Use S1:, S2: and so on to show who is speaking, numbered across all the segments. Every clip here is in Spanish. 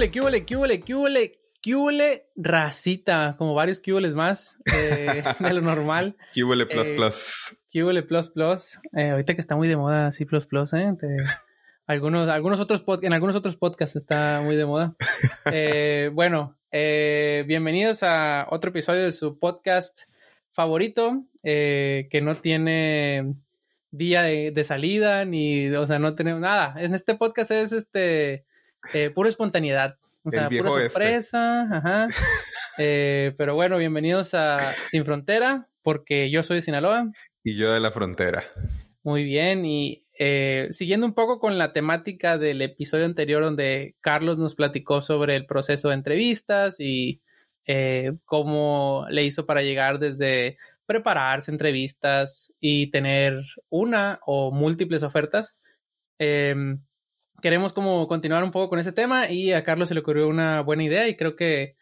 S1: hule, qué hule, qué hule, qué hule, qué hule, racita, como varios qué más eh, de lo normal.
S2: Qué hule plus
S1: Eh,
S2: plus.
S1: Qué hule plus plus. Eh, ahorita que está muy de moda C plus plus, ¿eh? Te- algunos, algunos otros pod- en algunos otros podcasts está muy de moda. Eh, bueno, eh, bienvenidos a otro episodio de su podcast favorito, eh, que no tiene día de, de salida, ni, o sea, no tenemos nada. En este podcast es este eh, pura espontaneidad. O sea, pura
S2: este.
S1: sorpresa, ajá. Eh, pero bueno, bienvenidos a Sin Frontera, porque yo soy de Sinaloa.
S2: Y yo de la frontera.
S1: Muy bien, y eh, siguiendo un poco con la temática del episodio anterior donde Carlos nos platicó sobre el proceso de entrevistas y eh, cómo le hizo para llegar desde prepararse entrevistas y tener una o múltiples ofertas. Eh, queremos como continuar un poco con ese tema y a Carlos se le ocurrió una buena idea y creo que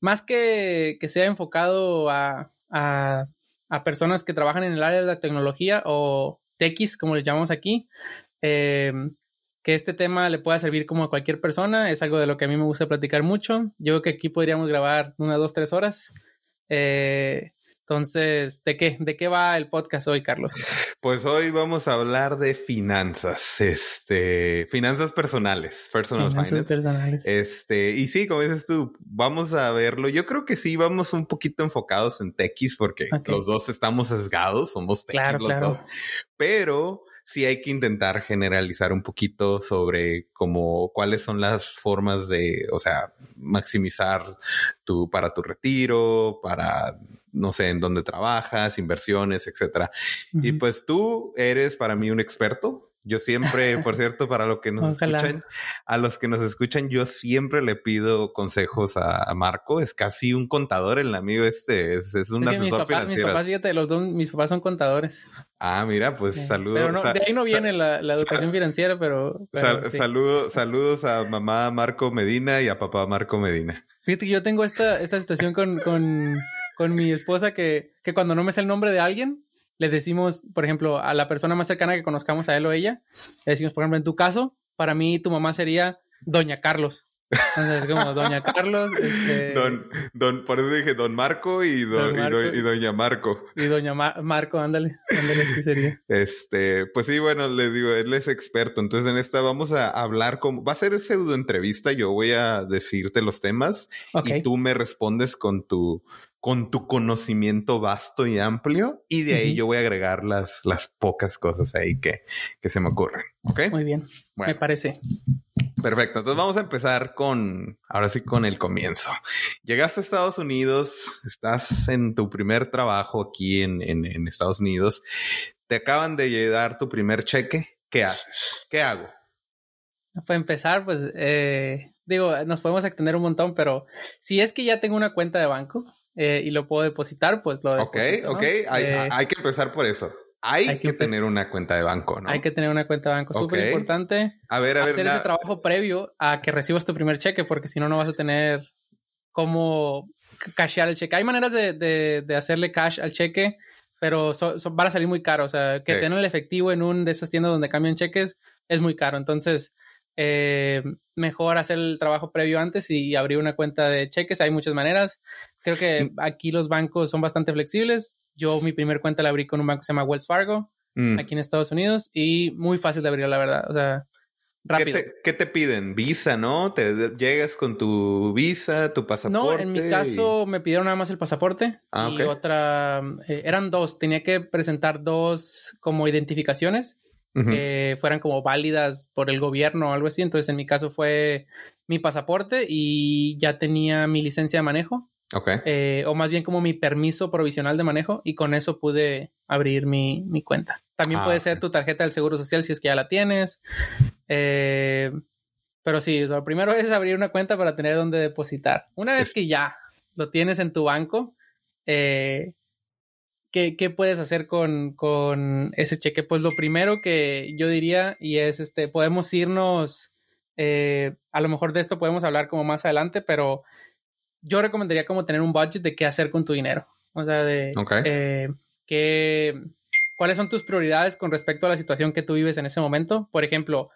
S1: más que, que sea enfocado a, a a personas que trabajan en el área de la tecnología o techis, como les llamamos aquí, eh, que este tema le pueda servir como a cualquier persona. Es algo de lo que a mí me gusta platicar mucho. Yo creo que aquí podríamos grabar unas dos, tres horas. Eh, entonces, ¿de qué? ¿De qué va el podcast hoy, Carlos?
S2: Pues hoy vamos a hablar de finanzas, este, finanzas personales, personal
S1: Finanzas
S2: finance.
S1: personales.
S2: Este, y sí, como dices tú, vamos a verlo. Yo creo que sí, vamos un poquito enfocados en techis porque los dos estamos sesgados, somos techis
S1: Claro,
S2: los
S1: claro.
S2: dos. Pero sí hay que intentar generalizar un poquito sobre cómo, cuáles son las formas de, o sea, maximizar tu, para tu retiro, para, no sé, en dónde trabajas, inversiones, etcétera. Y
S1: Ujú.
S2: pues tú eres para mí un experto. Yo siempre, por cierto, para lo que nos
S1: Ojalá.
S2: escuchan, a los que nos escuchan, yo siempre le pido consejos a, a Marco. Es casi un contador, el amigo este, es, es un
S1: Es que mis
S2: asesor
S1: papás, mis
S2: financiero.
S1: papás, fíjate, los dos, mis papás son contadores.
S2: Ah, mira, pues
S1: Eh,
S2: saludos.
S1: Pero no, de ahí no viene la, la educación financiera, pero, pero
S2: sal-
S1: sí.
S2: saludos, saludos a mamá Marco Medina y a papá Marco Medina.
S1: Fíjate que yo tengo esta, esta situación con, con, con mi esposa que, que cuando no me sé el nombre de alguien, le decimos, por ejemplo, a la persona más cercana que conozcamos, a él o ella, le decimos, por ejemplo, en tu caso, para mí tu mamá sería Doña Carlos. Entonces, es como Doña Carlos este,
S2: Don, don, por eso dije Don Marco y, don,
S1: Don
S2: y
S1: Marco.
S2: do- y Doña Marco.
S1: y Doña Ma- Marco, ándale, ándale, sí sería.
S2: Este, pues sí, bueno, le digo, él es experto. Entonces, en esta vamos a hablar como va a ser pseudo entrevista. Yo voy a decirte los temas
S1: Ok,
S2: y tú me respondes con tu con tu conocimiento vasto y amplio y de ahí yo voy a agregar las, las pocas cosas ahí que, que se me ocurren. ¿Ok?
S1: muy bien, me parece.
S2: perfecto. Entonces vamos a empezar con, ahora sí, con el comienzo. Llegaste a Estados Unidos, estás en tu primer trabajo aquí en, en, en Estados Unidos, te acaban de dar tu primer cheque. ¿Qué haces? ¿Qué hago?
S1: Para empezar, pues, eh, digo, nos podemos extender un montón, pero si es que ya tengo una cuenta de banco eh, y lo puedo depositar, pues lo
S2: Ok,
S1: deposito, ¿no?
S2: ok. Hay,
S1: Eh,
S2: hay que empezar por eso. Hay,
S1: hay que
S2: tener una cuenta de banco, ¿no?
S1: Hay que tener una cuenta de banco.
S2: Ok.
S1: Súper importante
S2: A ver, a ver.
S1: hacer
S2: na-
S1: ese trabajo previo a que recibas tu primer cheque, porque si no, no vas a tener cómo cashear el cheque. Hay maneras de, de- de hacerle cash al cheque, pero so- so- van a salir muy caro. O sea, que
S2: Sí.
S1: tener el efectivo en un de esas tiendas donde cambian cheques es muy caro. Entonces, eh, mejor hacer el trabajo previo antes y abrir una cuenta de cheques. Hay muchas maneras. Creo que aquí los bancos son bastante flexibles. Yo mi primer cuenta la abrí con un banco que se llama Wells Fargo
S2: Mm.
S1: aquí en Estados Unidos y muy fácil de abrir, la verdad. O sea,
S2: ¿Qué
S1: rápido.
S2: te, qué te piden? Visa, ¿no? Te llegas con tu visa, tu
S1: No,
S2: pasaporte.
S1: en mi
S2: y-
S1: caso me pidieron nada más el pasaporte
S2: Ah,
S1: y otra, eh, eran dos, tenía que presentar dos como identificaciones Que fueran como válidas por el gobierno o algo así. Entonces en mi caso fue mi pasaporte y ya tenía mi licencia de manejo,
S2: Ok.
S1: eh, o más bien como mi permiso provisional de manejo y con eso pude abrir mi, mi cuenta. También
S2: Ah,
S1: puede ser tu tarjeta del Seguro Social si es que ya la tienes. Eh, pero sí, lo primero es abrir una cuenta para tener donde depositar. Una vez
S2: Es-
S1: que ya lo tienes en tu banco, eh, ¿qué, qué puedes hacer con, con ese cheque? Pues lo primero que yo diría, y es este, podemos irnos, eh, a lo mejor de esto podemos hablar como más adelante, pero yo recomendaría como tener un budget de qué hacer con tu dinero. O sea, de eh, qué, cuáles son tus prioridades con respecto a la situación que tú vives en ese momento. Por ejemplo,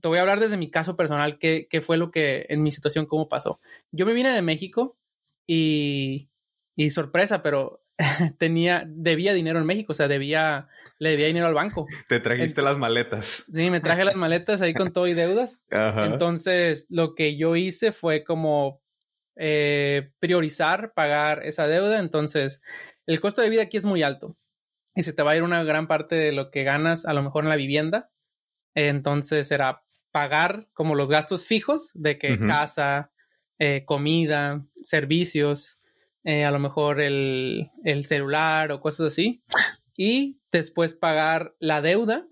S1: te voy a hablar desde mi caso personal, qué, qué fue lo que en mi situación, cómo pasó. Yo me vine de México y, y sorpresa, pero tenía, debía dinero en México, o sea, debía, le debía dinero al banco.
S2: Te trajiste las maletas.
S1: Sí, me traje las maletas ahí con todo y deudas. Entonces, lo que yo hice fue como eh, priorizar pagar esa deuda. Entonces, el costo de vida aquí es muy alto y se te va a ir una gran parte de lo que ganas a lo mejor en la vivienda. Entonces, era pagar como los gastos fijos de que casa, eh, comida, servicios, eh, a lo mejor el, el, celular o cosas así. Y después pagar la deuda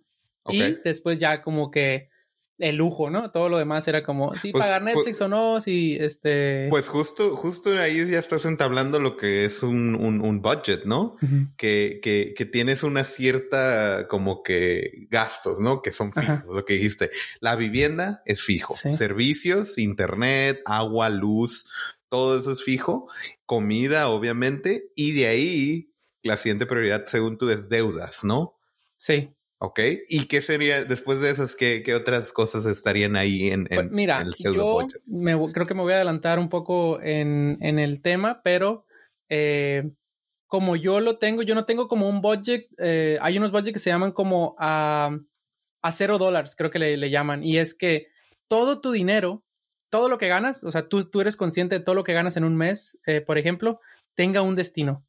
S1: y después ya como que el lujo, ¿no? Todo lo demás era como, sí, pues, pagar pues Netflix o no, si este...
S2: Pues justo, justo ahí ya estás entablando lo que es un, un, budget, ¿no? que, que, que, tienes una cierta como que gastos, ¿no? Que son fijos, lo que dijiste. La vivienda es fijo. Servicios, internet, agua, luz, todo eso es fijo, comida, obviamente, y de ahí la siguiente prioridad, según tú, es deudas, ¿no?
S1: Sí.
S2: Ok. ¿Y qué sería después de esas? ¿Qué, qué otras cosas estarían ahí en,
S1: pues mira, el yo creo que me voy a adelantar un poco en, en el tema, pero eh, como yo lo tengo, yo no tengo como un budget. Eh, hay unos budgets que se llaman como a, a cero dólares, creo que le, le, llaman. Y es que todo tu dinero todo lo que ganas, o sea, tú, tú eres consciente de todo lo que ganas en un mes, eh, por ejemplo, tenga un destino.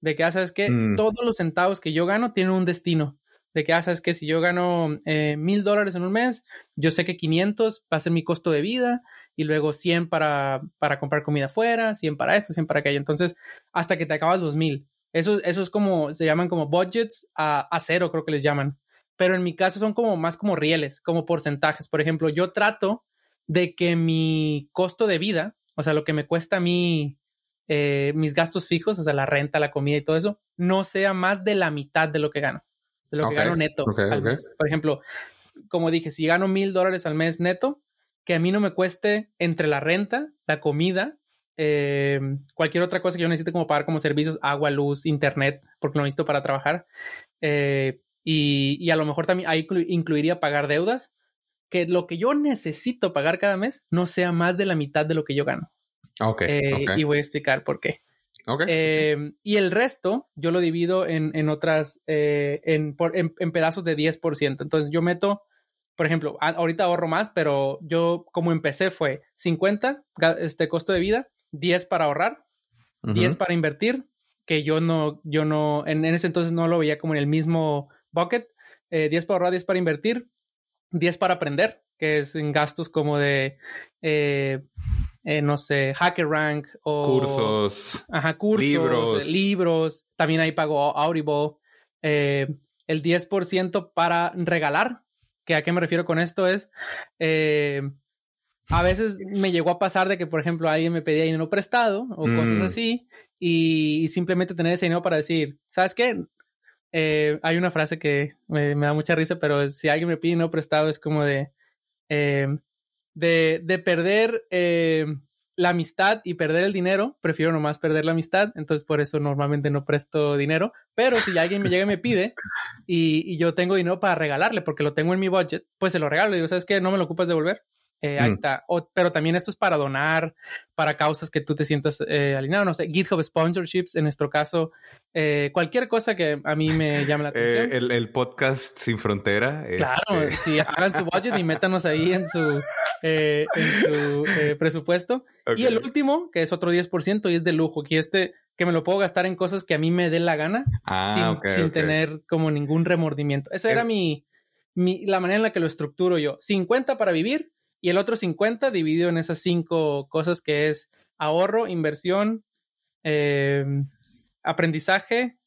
S1: De que, ah, sabes que mm. todos los centavos que yo gano tienen un destino. De que, ah, sabes que si yo gano eh, mil dólares en un mes, yo sé que 500 va a ser mi costo de vida y luego 100 para, para comprar comida afuera, 100 para esto, 100 para aquello. Entonces, hasta que te acabas los mil. Eso, eso es como, se llaman como budgets a, a cero, creo que les llaman. Pero en mi caso son como más como rieles, como porcentajes. Por ejemplo, yo trato de que mi costo de vida, o sea, lo que me cuesta a mí eh, mis gastos fijos, o sea, la renta, la comida y todo eso, no sea más de la mitad de lo que gano, de lo que gano neto al mes. Por ejemplo, como dije, si gano mil dólares al mes neto, que a mí no me cueste entre la renta, la comida, eh, cualquier otra cosa que yo necesite como pagar como servicios, agua, luz, internet, porque lo necesito para trabajar. Eh, y, y, a lo mejor también ahí incluiría pagar deudas que lo que yo necesito pagar cada mes no sea más de la mitad de lo que yo gano.
S2: Ok.
S1: Eh, y voy a explicar por qué. Okay. Eh, y el resto yo lo divido en, en otras, eh, en, en, pedazos de 10%. Entonces yo meto, por ejemplo, ahorita ahorro más, pero yo como empecé fue 50 este costo de vida, 10 para ahorrar, 10 para invertir, que yo no, yo no, en, ese entonces no lo veía como en el mismo bucket, 10 para ahorrar, 10 para invertir, 10 para aprender, que es en gastos como de, eh, eh, no sé, Hacker Rank o...
S2: Cursos.
S1: Ajá, cursos. Libros. libros. También ahí pago Audible. Eh, el 10% para regalar, que a qué me refiero con esto es... a veces me llegó a pasar de que, por ejemplo, alguien me pedía dinero prestado o cosas mm. así y, y, simplemente tener ese dinero para decir, ¿sabes qué? Eh, hay una frase que me, da mucha risa, pero si alguien me pide no prestado es como de, eh, de, de, perder eh, la amistad y perder el dinero, prefiero nomás perder la amistad, entonces por eso normalmente no presto dinero, pero si alguien me llega y me pide y, y yo tengo dinero para regalarle porque lo tengo en mi budget, pues se lo regalo, digo, ¿sabes qué? No me lo ocupas devolver, eh, ahí mm. está. pero también esto es para donar, para causas que tú te sientas eh, alineado. No sé, GitHub sponsorships, en nuestro caso, eh, cualquier cosa que a mí me llame la atención.
S2: El, podcast Sin Frontera.
S1: Claro, este sí, hagan su budget y métanos ahí en su, en su presupuesto. Y el último, que es otro 10%, y es de lujo. Y este, que me lo puedo gastar en cosas que a mí me dé la gana, ah, sin, sin tener como ningún remordimiento. Esa era mi, mi, la manera en la que lo estructuro yo. 50 para vivir, y el otro 50 dividido en esas cinco cosas que es ahorro, inversión, em, aprendizaje,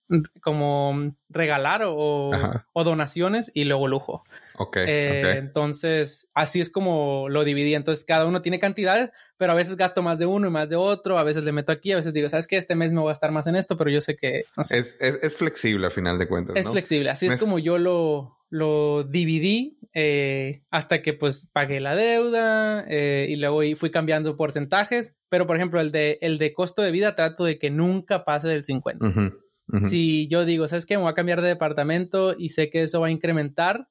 S1: como regalar o, donaciones y luego lujo.
S2: Eh,
S1: entonces, así es como lo dividí. Entonces, cada uno tiene cantidades, pero a veces gasto más de uno y más de otro. A veces le meto aquí, a veces digo, ¿sabes qué? Este mes me voy a gastar más en esto, pero yo sé que.
S2: es, flexible a final de cuentas.
S1: Es flexible. Así es como yo lo, lo dividí eh, hasta que pues pagué la deuda eh, y luego fui cambiando porcentajes. Pero, por ejemplo, el de, el de costo de vida trato de que nunca pase del 50. Si yo digo, ¿sabes qué? Me voy a cambiar de departamento y sé que eso va a incrementar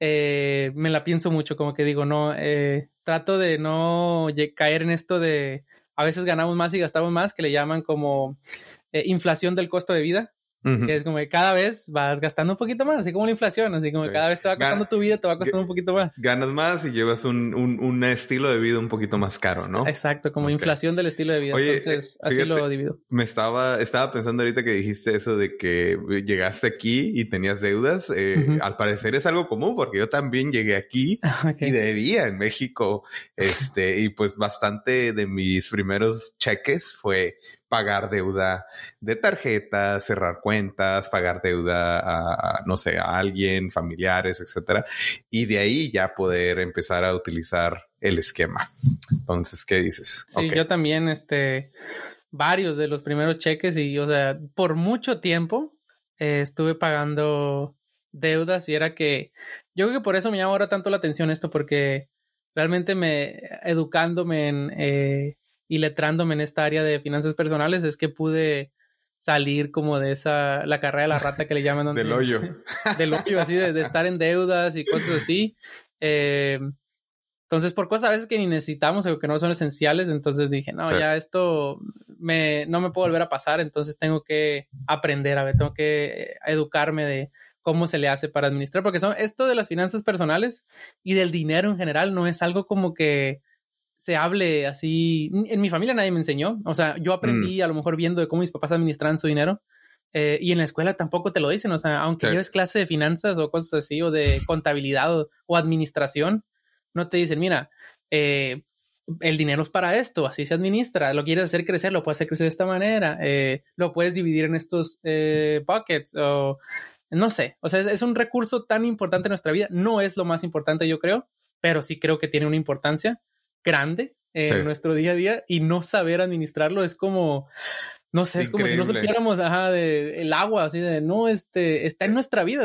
S1: eh, me la pienso mucho, como que digo, no, eh, trato de no caer en esto de a veces ganamos más y gastamos más, que le llaman como eh, inflación del costo de vida es como que cada vez vas gastando un poquito más, así como la inflación, así como cada vez te va costando tu vida, te va costando un poquito más.
S2: Ganas más y llevas un, un, estilo de vida un poquito más caro, ¿no?
S1: Exacto, como inflación del estilo de vida. Entonces, así lo divido.
S2: Me estaba, estaba pensando ahorita que dijiste eso de que llegaste aquí y tenías deudas. Eh, al parecer es algo común porque yo también llegué aquí y debía en México. Este, y pues bastante de mis primeros cheques fue pagar deuda de tarjeta, cerrar cuentas, pagar deuda a, no sé, a alguien, familiares, etcétera. Y de ahí ya poder empezar a utilizar el esquema. Entonces, ¿qué dices?
S1: Sí, yo también, este, varios de los primeros cheques y, o sea, por mucho tiempo eh, estuve pagando deudas y era que yo creo que por eso me llama ahora tanto la atención esto porque realmente me educándome en eh, y letrándome en esta área de finanzas personales es que pude salir como de esa, la carrera de la rata que le llaman.
S2: del hoyo.
S1: del hoyo, así, de, estar en deudas y cosas así. Eh, entonces, por cosas a veces que ni necesitamos o que no son esenciales, entonces dije, no, ya esto me, no me puede volver a pasar, entonces tengo que aprender, a ver, tengo que educarme de cómo se le hace para administrar, porque son esto de las finanzas personales y del dinero en general no es algo como que se hable así. En mi familia nadie me enseñó. O sea, yo aprendí mm. a lo mejor viendo de cómo mis papás administran su dinero. Eh, y en la escuela tampoco te lo dicen. O sea, aunque lleves clase de finanzas o cosas así, o de contabilidad o, administración, no te dicen, mira, eh, el dinero es para esto, así se administra. Lo quieres hacer crecer, lo puedes hacer crecer de esta manera. Eh, lo puedes dividir en estos buckets o no sé. O sea, es, es un recurso tan importante en nuestra vida. No es lo más importante, yo creo, pero sí creo que tiene una importancia grande en nuestro día a día y no saber administrarlo es como, no sé, es como si no supiéramos, ajá, de el agua, así de, no, este, está en nuestra vida,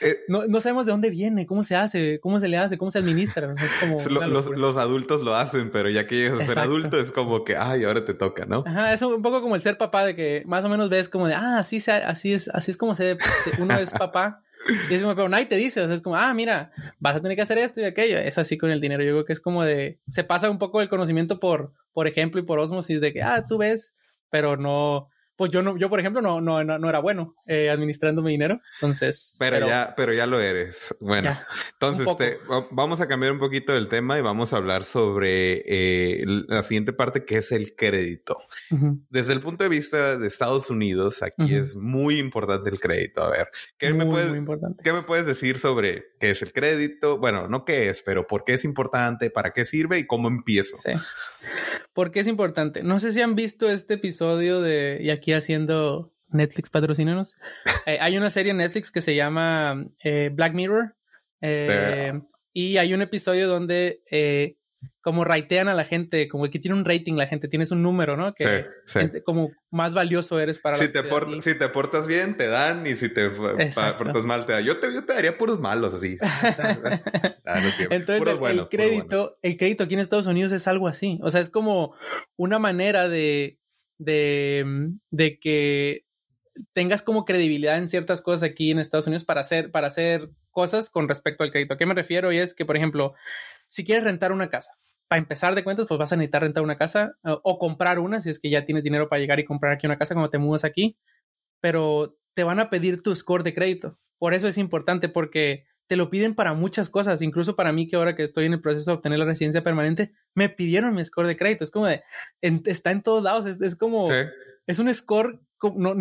S1: eh, no, no, sabemos de dónde viene, cómo se hace, cómo se le hace, cómo se administra, es como...
S2: los, adultos lo hacen, pero ya que llegas a ser adulto es como que, ay, ahora te toca, ¿no?
S1: Ajá, es un poco como el ser papá, de que más o menos ves como de, ah, así, así es, así es como se, uno es papá. Y es como, pero nadie te dice, o sea, es como, ah, mira, vas a tener que hacer esto y aquello. Es así con el dinero. Yo creo que es como de, se pasa un poco el conocimiento por, por ejemplo y por osmosis de que, ah, tú ves, pero no, pues yo no, yo por ejemplo no, no, no, era bueno eh, administrando mi dinero, entonces.
S2: Pero, ya, pero ya lo eres. Bueno, entonces vamos a cambiar un poquito el tema y vamos a hablar sobre eh, la siguiente parte que es el crédito. Desde el punto de vista de Estados Unidos, aquí es muy importante el crédito. A ver, ¿qué me puedes, ¿qué me puedes decir sobre qué es el crédito? Bueno, no qué es, pero por qué es importante, para qué sirve y cómo empiezo. Sí.
S1: ¿Por qué es importante? No sé si han visto este episodio de, y aquí haciendo Netflix patrocínanos. Eh, hay una serie en Netflix que se llama eh, Black Mirror. Eh, y hay un episodio donde como raitean a la gente, como que tiene un rating la gente, tienes un número, ¿no? Que como más valioso eres para
S2: si te portas, Si te portas bien, te dan, y si te portas mal, te dan. Yo te, yo te daría puros malos, así.
S1: Ah, Entonces, el, crédito, el crédito aquí en Estados Unidos es algo así. O sea, es como una manera de, de, de que tengas como credibilidad en ciertas cosas aquí en Estados Unidos para hacer, para hacer cosas con respecto al crédito. ¿A qué me refiero? Y es que, por ejemplo, si quieres rentar una casa, para empezar de cuentas, pues vas a necesitar rentar una casa o, comprar una, si es que ya tienes dinero para llegar y comprar aquí una casa cuando te mudas aquí, pero te van a pedir tu score de crédito. Por eso es importante, porque te lo piden para muchas cosas, incluso para mí que ahora que estoy en el proceso de obtener la residencia permanente, me pidieron mi score de crédito. Es como de, está en todos lados, es, como, es un score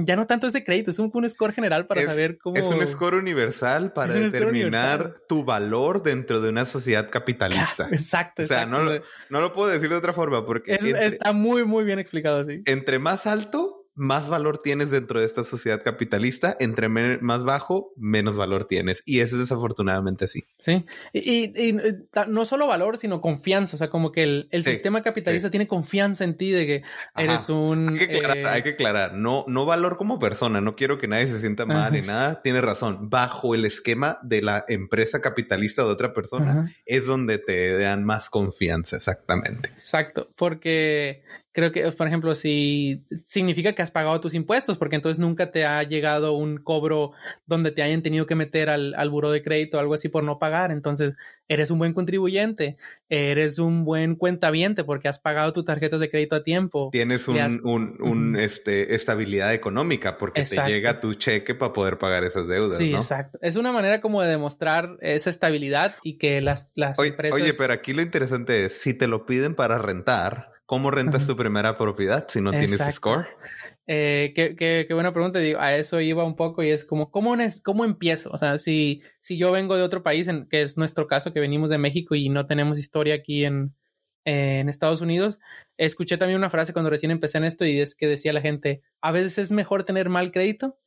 S1: ya no tanto es de crédito, es un, score general para saber cómo.
S2: Es un score universal para determinar tu valor dentro de una sociedad capitalista.
S1: Exacto.
S2: O sea, No, no, lo puedo decir de otra forma porque.
S1: está muy, muy bien explicado así.
S2: Entre más alto, más valor tienes dentro de esta sociedad capitalista, entre más bajo, menos valor tienes. Y eso es desafortunadamente así.
S1: Sí. Y, no solo valor, sino confianza. O sea, como que el, sistema capitalista tiene confianza en ti de que eres un...
S2: Hay que aclarar, eh, hay que aclarar. No, no valor como persona. No quiero que nadie se sienta mal ni nada. Tiene razón. Bajo el esquema de la empresa capitalista de otra persona es donde te dan más confianza. Exactamente.
S1: Exacto. Porque creo que, por ejemplo, si significa que has pagado tus impuestos, porque entonces nunca te ha llegado un cobro donde te hayan tenido que meter al, al buro de crédito o algo así por no pagar. Entonces, eres un buen contribuyente, eres un buen cuentaviente porque has pagado tus tarjetas de crédito a tiempo.
S2: Tienes un, un, un este, estabilidad económica porque te llega tu cheque para poder pagar esas deudas.
S1: Sí, exacto. Es una manera como de demostrar esa estabilidad y que las, las empresas.
S2: Oye, pero aquí lo interesante es, si te lo piden para rentar, ¿Cómo rentas tu primera propiedad si no tienes score?
S1: Eh, qué, qué, qué, buena pregunta. Digo, a eso iba un poco y es como, ¿cómo, cómo empiezo? O sea, si, si yo vengo de otro país, en, que es nuestro caso, que venimos de México y no tenemos historia aquí en, en Estados Unidos, escuché también una frase cuando recién empecé en esto y es que decía la gente, a veces es mejor tener mal crédito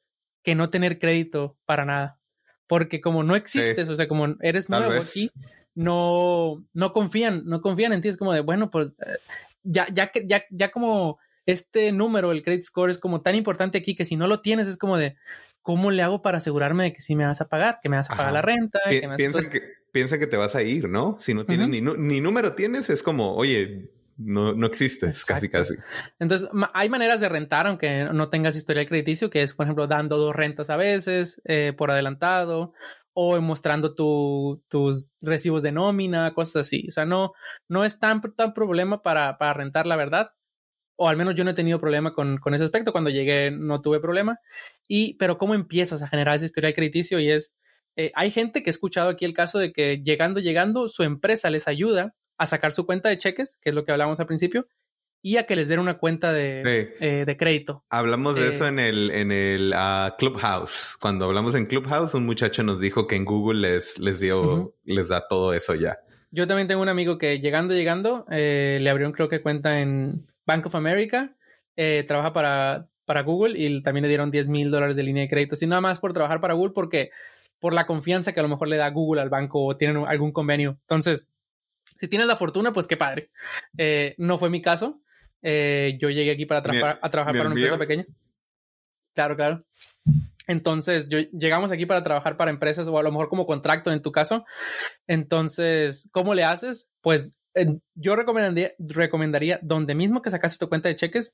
S1: que no tener crédito para nada. Porque como no existes, o sea, como eres nuevo aquí, no, no confían, no confían en ti. Es como de, bueno, pues eh, ya, ya, ya, ya como este número, el credit score, es como tan importante aquí que si no lo tienes, es como de cómo le hago para asegurarme de que sí me vas a pagar, que me vas a pagar la renta. que
S2: piensa, que, piensa que te vas a ir, ¿no? Si no tienes ni, ni número tienes, es como, oye, no, no existes, casi, casi.
S1: Entonces, hay maneras de rentar, aunque no tengas historial crediticio, que es, por ejemplo, dando dos rentas a veces eh, por adelantado o mostrando tus recibos de nómina, cosas así. O sea, no, no es tan, tan problema para, para rentar, la verdad. O al menos yo no he tenido problema con, con, ese aspecto. Cuando llegué no tuve problema. Y, pero ¿cómo empiezas a generar ese historial crediticio? Y es, eh, hay gente que ha escuchado aquí el caso de que llegando, llegando, su empresa les ayuda a sacar su cuenta de cheques, que es lo que hablamos al principio, y a que les den una cuenta de, eh, de crédito.
S2: Hablamos de eso eh, en el, en el ah, Clubhouse. Cuando hablamos en Clubhouse, un muchacho nos dijo que en Google les, les dio, les da todo eso ya.
S1: Yo también tengo un amigo que llegando, llegando, eh, le abrió creo que cuenta en Bank of America, trabaja para, para Google y también le dieron 10 mil dólares de línea de crédito. Sin nada más por trabajar para Google porque por la confianza que a lo mejor le da Google al banco o tienen algún convenio. Entonces, si tienes la fortuna, pues qué padre. no fue mi caso. Eh, yo llegué aquí para a trabajar para una empresa pequeña. Claro, claro. Entonces, yo, llegamos aquí para trabajar para empresas o a lo mejor como contrato en tu caso. Entonces, ¿cómo le haces? Pues yo recomendaría, recomendaría, donde mismo que sacaste tu cuenta de cheques,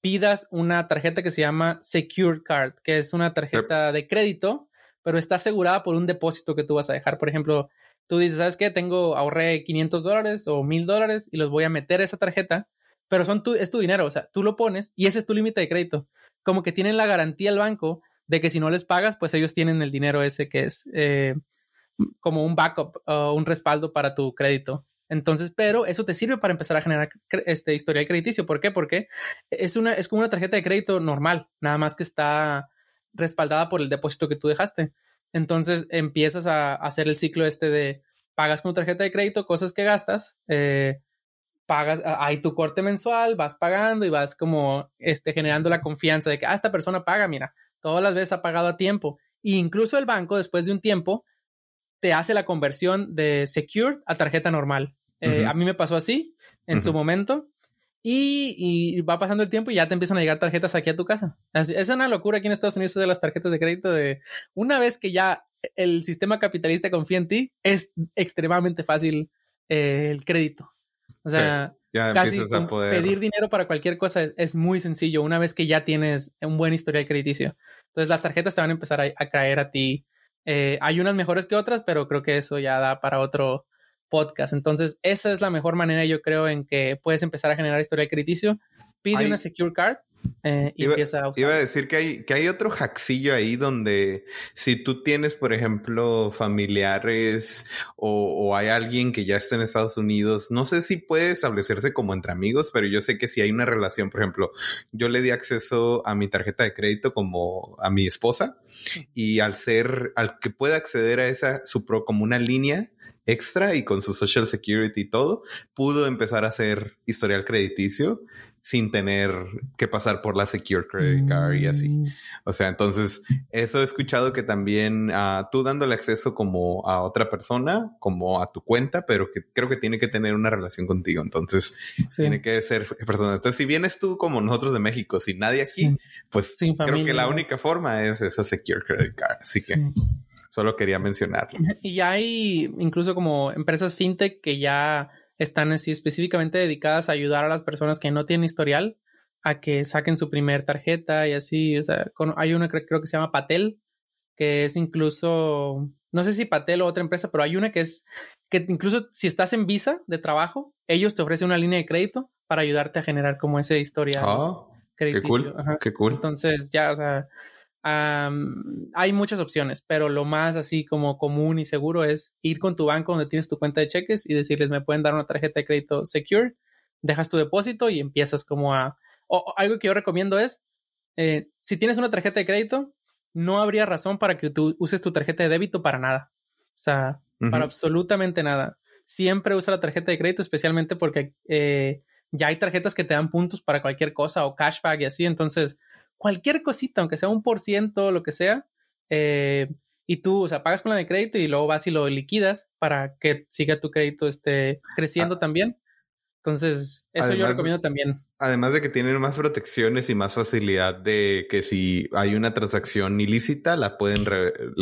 S1: pidas una tarjeta que se llama Secure Card, que es una tarjeta de crédito, pero está asegurada por un depósito que tú vas a dejar. Por ejemplo, tú dices, ¿sabes qué? Tengo, ahorré 500 dólares o 1000 dólares y los voy a meter a esa tarjeta pero son tu, es tu dinero, o sea, tú lo pones y ese es tu límite de crédito. Como que tienen la garantía el banco de que si no les pagas, pues ellos tienen el dinero ese que es eh, como un backup o un respaldo para tu crédito. Entonces, pero eso te sirve para empezar a generar este historial crediticio. ¿Por qué? Porque es una, es como una tarjeta de crédito normal, nada más que está respaldada por el depósito que tú dejaste. Entonces empiezas a, hacer el ciclo este de pagas con tarjeta de crédito, cosas que gastas, eh, pagas, hay tu corte mensual, vas pagando y vas como este, generando la confianza de que, ah, esta persona paga, mira, todas las veces ha pagado a tiempo. E incluso el banco, después de un tiempo, te hace la conversión de Secure a tarjeta normal. Eh, a mí me pasó así en su momento. Y, va pasando el tiempo y ya te empiezan a llegar tarjetas aquí a tu casa. es una locura aquí en Estados Unidos de las tarjetas de crédito de una vez que ya el sistema capitalista confía en ti, es extremadamente fácil eh, el crédito. O sea, casi pedir dinero para cualquier cosa es, muy sencillo una vez que ya tienes un buen historial crediticio. Entonces las tarjetas te van a empezar a, caer a ti. Eh, hay unas mejores que otras, pero creo que eso ya da para otro podcast. Entonces esa es la mejor manera yo creo en que puedes empezar a generar historial crediticio. Pide una secure card eh, y
S2: iba,
S1: empieza a usar.
S2: Iba a decir que hay, que hay otro hackcillo ahí donde si tú tienes, por ejemplo, familiares o, hay alguien que ya está en Estados Unidos, no sé si puede establecerse como entre amigos, pero yo sé que si hay una relación, por ejemplo, yo le di acceso a mi tarjeta de crédito como a mi esposa y al ser, al que pueda acceder a esa, su pro, como una línea, extra y con su social security y todo, pudo empezar a hacer historial crediticio sin tener que pasar por la Secure Credit Card y así. Mm. O sea, entonces, eso he escuchado que también uh, tú dándole acceso como a otra persona, como a tu cuenta, pero que creo que tiene que tener una relación contigo. Entonces, tiene que ser persona. Entonces, si vienes tú como nosotros de México, sin nadie aquí, pues creo que la única forma es esa Secure Credit Card. Así que solo quería mencionarlo.
S1: Y ya hay incluso como empresas fintech que ya están así específicamente dedicadas a ayudar a las personas que no tienen historial a que saquen su primer tarjeta y así. O sea, hay una que creo que se llama Patel, que es incluso, no sé si Patel o otra empresa, pero hay una que es que incluso si estás en visa de trabajo, ellos te ofrecen una línea de crédito para ayudarte a generar como ese historial.
S2: Oh, qué cool, qué cool.
S1: Entonces ya, o sea, hay muchas opciones, pero lo más así como común y seguro es ir con tu banco donde tienes tu cuenta de cheques y decirles, me pueden dar una tarjeta de crédito secure, dejas tu depósito y empiezas como a... O, algo que yo recomiendo es, eh, si tienes una tarjeta de crédito, no habría razón para que tú uses tu tarjeta de débito para nada. O sea, para absolutamente nada. Siempre usa la tarjeta de crédito, especialmente porque eh, ya hay tarjetas que te dan puntos para cualquier cosa o cashback y así. Entonces, cualquier cosita, aunque sea un por ciento, lo que sea, eh, y tú, o sea, pagas con la de crédito y luego vas y lo liquidas para que siga tu crédito este, creciendo ah. también. Entonces, eso yo recomiendo también.
S2: Además de que tienen más protecciones y más facilidad de que si hay una transacción ilícita, la pueden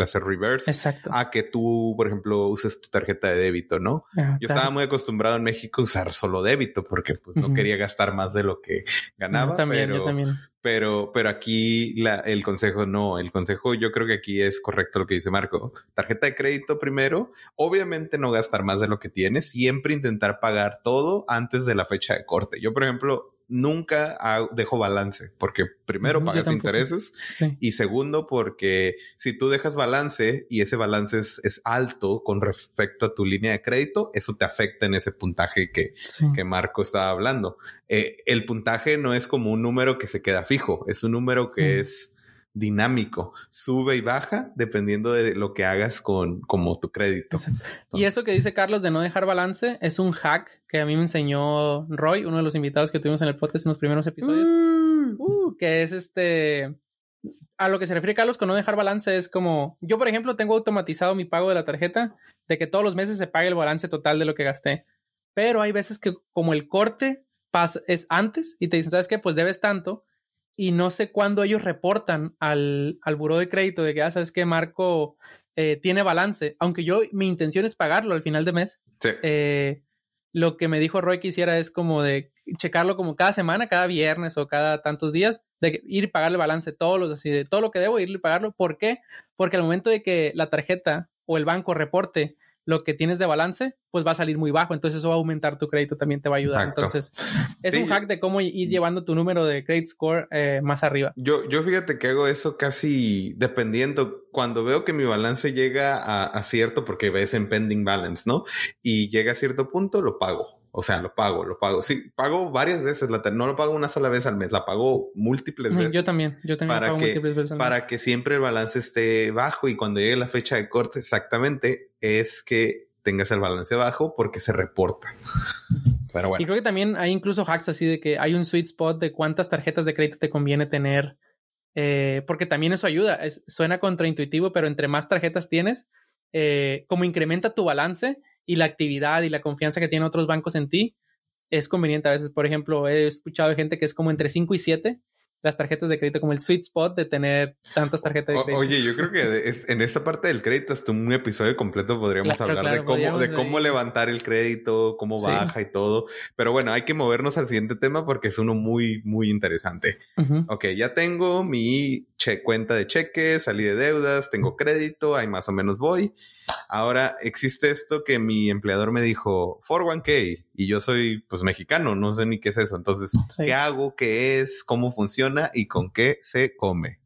S2: hacer reverse.
S1: Exacto.
S2: A que tú, por ejemplo, uses tu tarjeta de débito, ¿no? Yo estaba muy acostumbrado en México a usar solo débito porque pues no quería gastar más de lo que ganaba.
S1: también, yo también.
S2: Pero, pero aquí la, el consejo no, el consejo yo creo que aquí es correcto lo que dice Marco. Tarjeta de crédito primero, obviamente no gastar más de lo que tienes, siempre intentar pagar todo antes de la fecha de corte. Yo, por ejemplo, nunca dejo balance, porque primero pagas intereses y segundo porque si tú dejas balance y ese balance es, alto con respecto a tu línea de crédito, eso te afecta en ese puntaje que, que Marco estaba hablando. Eh, el puntaje no es como un número que se queda fijo, es un número que es dinámico, sube y baja dependiendo de lo que hagas con como tu crédito.
S1: y eso que dice Carlos de no dejar balance es un hack que a mí me enseñó Roy, uno de los invitados que tuvimos en el podcast en los primeros episodios, mm. uh, que es este a lo que se refiere Carlos con no dejar balance es como yo por ejemplo tengo automatizado mi pago de la tarjeta de que todos los meses se pague el balance total de lo que gasté, pero hay veces que como el corte pasa, es antes y te dicen, ¿sabes qué? Pues debes tanto y no sé cuándo ellos reportan al, al buró de crédito de que, ah, sabes que Marco eh, tiene balance, aunque yo, mi intención es pagarlo al final de mes. Eh, lo que me dijo Roy que hiciera es como de checarlo como cada semana, cada viernes o cada tantos días, de ir y pagarle balance todos los, así de todo lo que debo, irle y pagarlo. ¿Por qué? Porque al momento de que la tarjeta o el banco reporte lo que tienes de balance, pues va a salir muy bajo. Entonces eso va a aumentar tu crédito, también te va a ayudar. Entonces es un hack de cómo ir llevando tu número de credit score eh, más arriba.
S2: Yo, yo fíjate que hago eso casi dependiendo. Cuando veo que mi balance llega a, a cierto, porque ves en pending balance, ¿no? Y llega a cierto punto, lo pago o sea, lo pago, lo pago. Sí, pago varias veces. La no lo pago una sola vez al mes, la pago múltiples veces.
S1: Yo también, yo también
S2: para
S1: pago
S2: que,
S1: múltiples veces al
S2: Para que siempre el balance esté bajo y cuando llegue la fecha de corte exactamente es que tengas el balance bajo porque se reporta. Pero bueno.
S1: Y creo que también hay incluso hacks así de que hay un sweet spot de cuántas tarjetas de crédito te conviene tener. Eh, porque también eso ayuda. Es, suena contraintuitivo, pero entre más tarjetas tienes, eh, como incrementa tu balance, y la actividad y la confianza que tienen otros bancos en ti, es conveniente a veces. Por ejemplo, he escuchado de gente que es como entre 5 y 7 las tarjetas de crédito, como el sweet spot de tener tantas tarjetas de crédito.
S2: oye, yo creo que en esta parte del crédito, hasta un episodio completo podríamos hablar de cómo, de cómo levantar el crédito, cómo baja y todo. Pero bueno, hay que movernos al siguiente tema porque es uno muy, muy interesante. Ok, ya tengo mi cuenta de cheques, salí de deudas, tengo crédito, ahí más o menos voy. Ahora existe esto que mi empleador me dijo, 401k, y yo soy pues mexicano, no sé ni qué es eso. Entonces, ¿qué hago? ¿Qué es? ¿Cómo funciona? ¿Y con qué se come?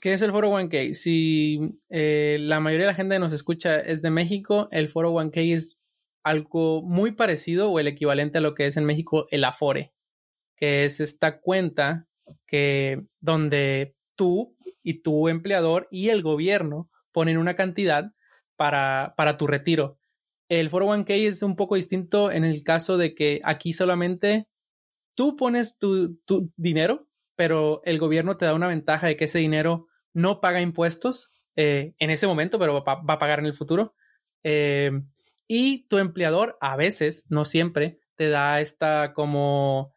S1: ¿Qué es el 401k? Si eh, la mayoría de la gente que nos escucha es de México, el 401k es algo muy parecido o el equivalente a lo que es en México el Afore, que es esta cuenta que donde tú y tu empleador y el gobierno ponen una cantidad para, para tu retiro. El 401k es un poco distinto en el caso de que aquí solamente tú pones tu, dinero, pero el gobierno te da una ventaja de que ese dinero no paga impuestos eh, en ese momento, pero va, a pagar en el futuro. Eh, y tu empleador a veces, no siempre, te da esta como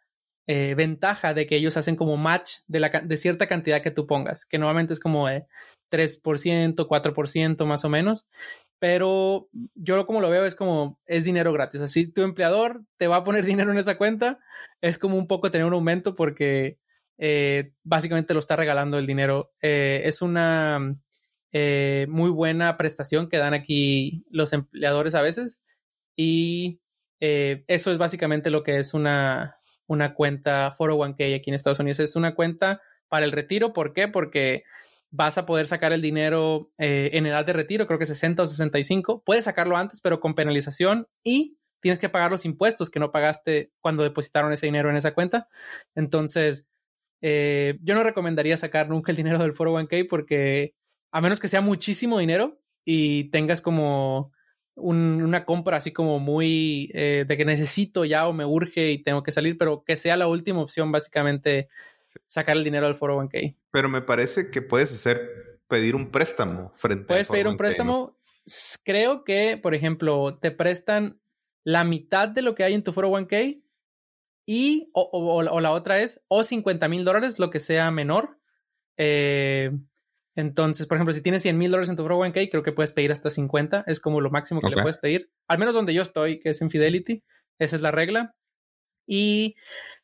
S1: eh, ventaja de que ellos hacen como match de, la, de cierta cantidad que tú pongas, que normalmente es como 3%, 4% más o menos. Pero yo como lo veo es como es dinero gratis. Así tu empleador te va a poner dinero en esa cuenta, es como un poco tener un aumento porque eh, básicamente lo está regalando el dinero. Eh, es una eh, muy buena prestación que dan aquí los empleadores a veces y eso es básicamente lo que es una, una cuenta 401k aquí en Estados Unidos. Es una cuenta para el retiro. ¿Por qué? Porque vas a poder sacar el dinero en edad de retiro, creo que 60 o 65. Puedes sacarlo antes, pero con penalización y tienes que pagar los impuestos que no pagaste cuando depositaron ese dinero en esa cuenta. Entonces, eh, yo no recomendaría sacar nunca el dinero del 401k porque a menos que sea muchísimo dinero y tengas como una compra así como muy eh, de que necesito ya o me urge y tengo que salir, pero que sea la última opción básicamente sacar el dinero del 401k.
S2: Pero me parece que puedes hacer pedir un préstamo frente
S1: Puedes pedir un préstamo. Creo que, por ejemplo, te prestan la mitad de lo que hay en tu 401k y, o, la otra es, o 50 mil dólares, lo que sea menor. Eh, entonces, por ejemplo, si tienes 100 mil dólares en tu 401k, creo que puedes pedir hasta 50. Es como lo máximo que le puedes pedir. Al menos donde yo estoy, que es en Fidelity. Esa es la regla. Y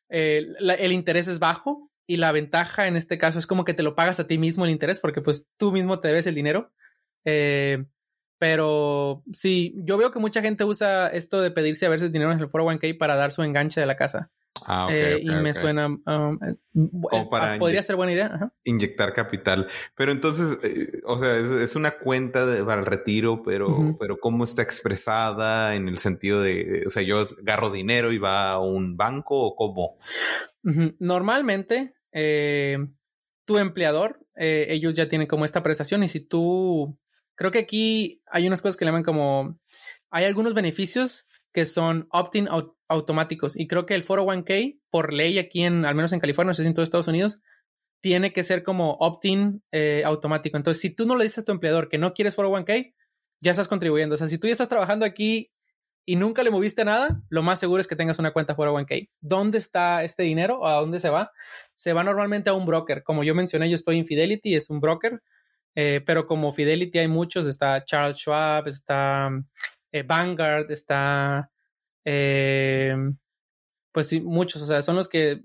S1: eh, el interés es bajo. Y la ventaja en este caso es como que te lo pagas a ti mismo el interés, porque pues tú mismo te debes el dinero. Eh, pero sí, yo veo que mucha gente usa esto de pedirse a veces dinero en el 401k para dar su enganche de la casa. Ah, eh, y me suena. Um, eh, podría ser buena idea.
S2: Inyectar capital. Pero entonces, o sea, es, una cuenta para el retiro, pero, pero ¿cómo está expresada en el sentido de, o sea, yo agarro dinero y va a un banco o cómo?
S1: Normalmente, tu empleador, ellos ya tienen como esta prestación y si tú Creo que aquí hay unas cosas que le llaman como, hay algunos beneficios que son opt-in automáticos y creo que el 401k por ley aquí en, al menos en California, no sé si en todo Estados Unidos, tiene que ser como opt-in eh, automático. Entonces, si tú no le dices a tu empleador que no quieres 401k, ya estás contribuyendo. O sea, si tú ya estás trabajando aquí y nunca le moviste nada, lo más seguro es que tengas una cuenta 401k. ¿Dónde está este dinero? ¿A dónde se va? Se va normalmente a un broker. Como yo mencioné, yo estoy en Fidelity, es un broker. Eh, pero como Fidelity hay muchos, está Charles Schwab, está eh, Vanguard, está, eh, pues sí, muchos, o sea, son los que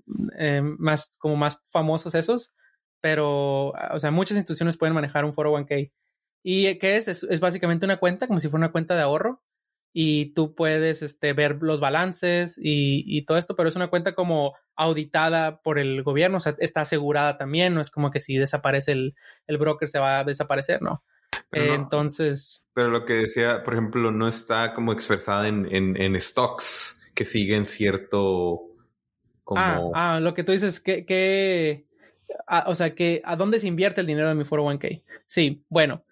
S1: más, como más famosos esos, pero, o sea, muchas instituciones pueden manejar un 401k. ¿Y qué es? Es básicamente una cuenta, como si fuera una cuenta de ahorro, y tú puedes este, ver los balances y, todo esto, pero es una cuenta como auditada por el gobierno, o sea, está asegurada también, no es como que si desaparece el, broker se va a desaparecer, ¿no? entonces...
S2: Pero lo que decía, por ejemplo, no está como expresada en, en, stocks que siguen cierto...
S1: Como... Ah, ah lo que tú dices, que... que ah, o sea, que a dónde se invierte el dinero de mi 401k. Sí, bueno,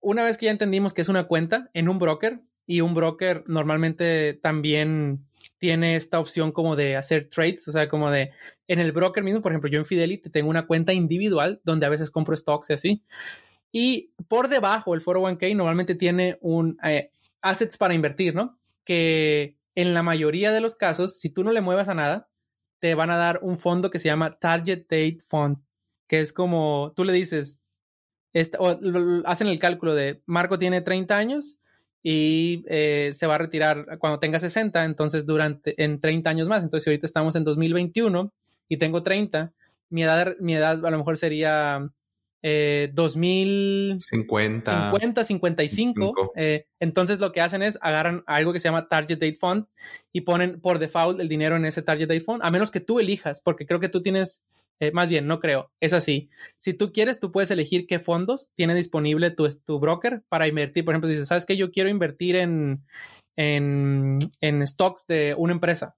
S1: una vez que ya entendimos que es una cuenta en un broker, y un broker normalmente también tiene esta opción como de hacer trades, o sea, como de en el broker mismo, por ejemplo, yo en Fidelity tengo una cuenta individual donde a veces compro stocks y así. Y por debajo el 401k normalmente tiene un eh, assets para invertir, ¿no? Que en la mayoría de los casos, si tú no le muevas a nada, te van a dar un fondo que se llama Target Date Fund, que es como tú le dices, o, hacen el cálculo de Marco tiene 30 años, y eh, se va a retirar cuando tenga 60, entonces durante en 30 años más. Entonces, si ahorita estamos en 2021 y tengo 30, mi edad, mi edad a lo mejor sería eh, 2050, 50, 55. Eh, entonces, lo que hacen es agarran algo que se llama Target Date Fund y ponen por default el dinero en ese Target Date Fund, a menos que tú elijas, porque creo que tú tienes eh, más bien, no creo. Es así. Si tú quieres, tú puedes elegir qué fondos tiene disponible tu, tu broker para invertir. Por ejemplo, dices, ¿sabes qué? Yo quiero invertir en, en, en stocks de una empresa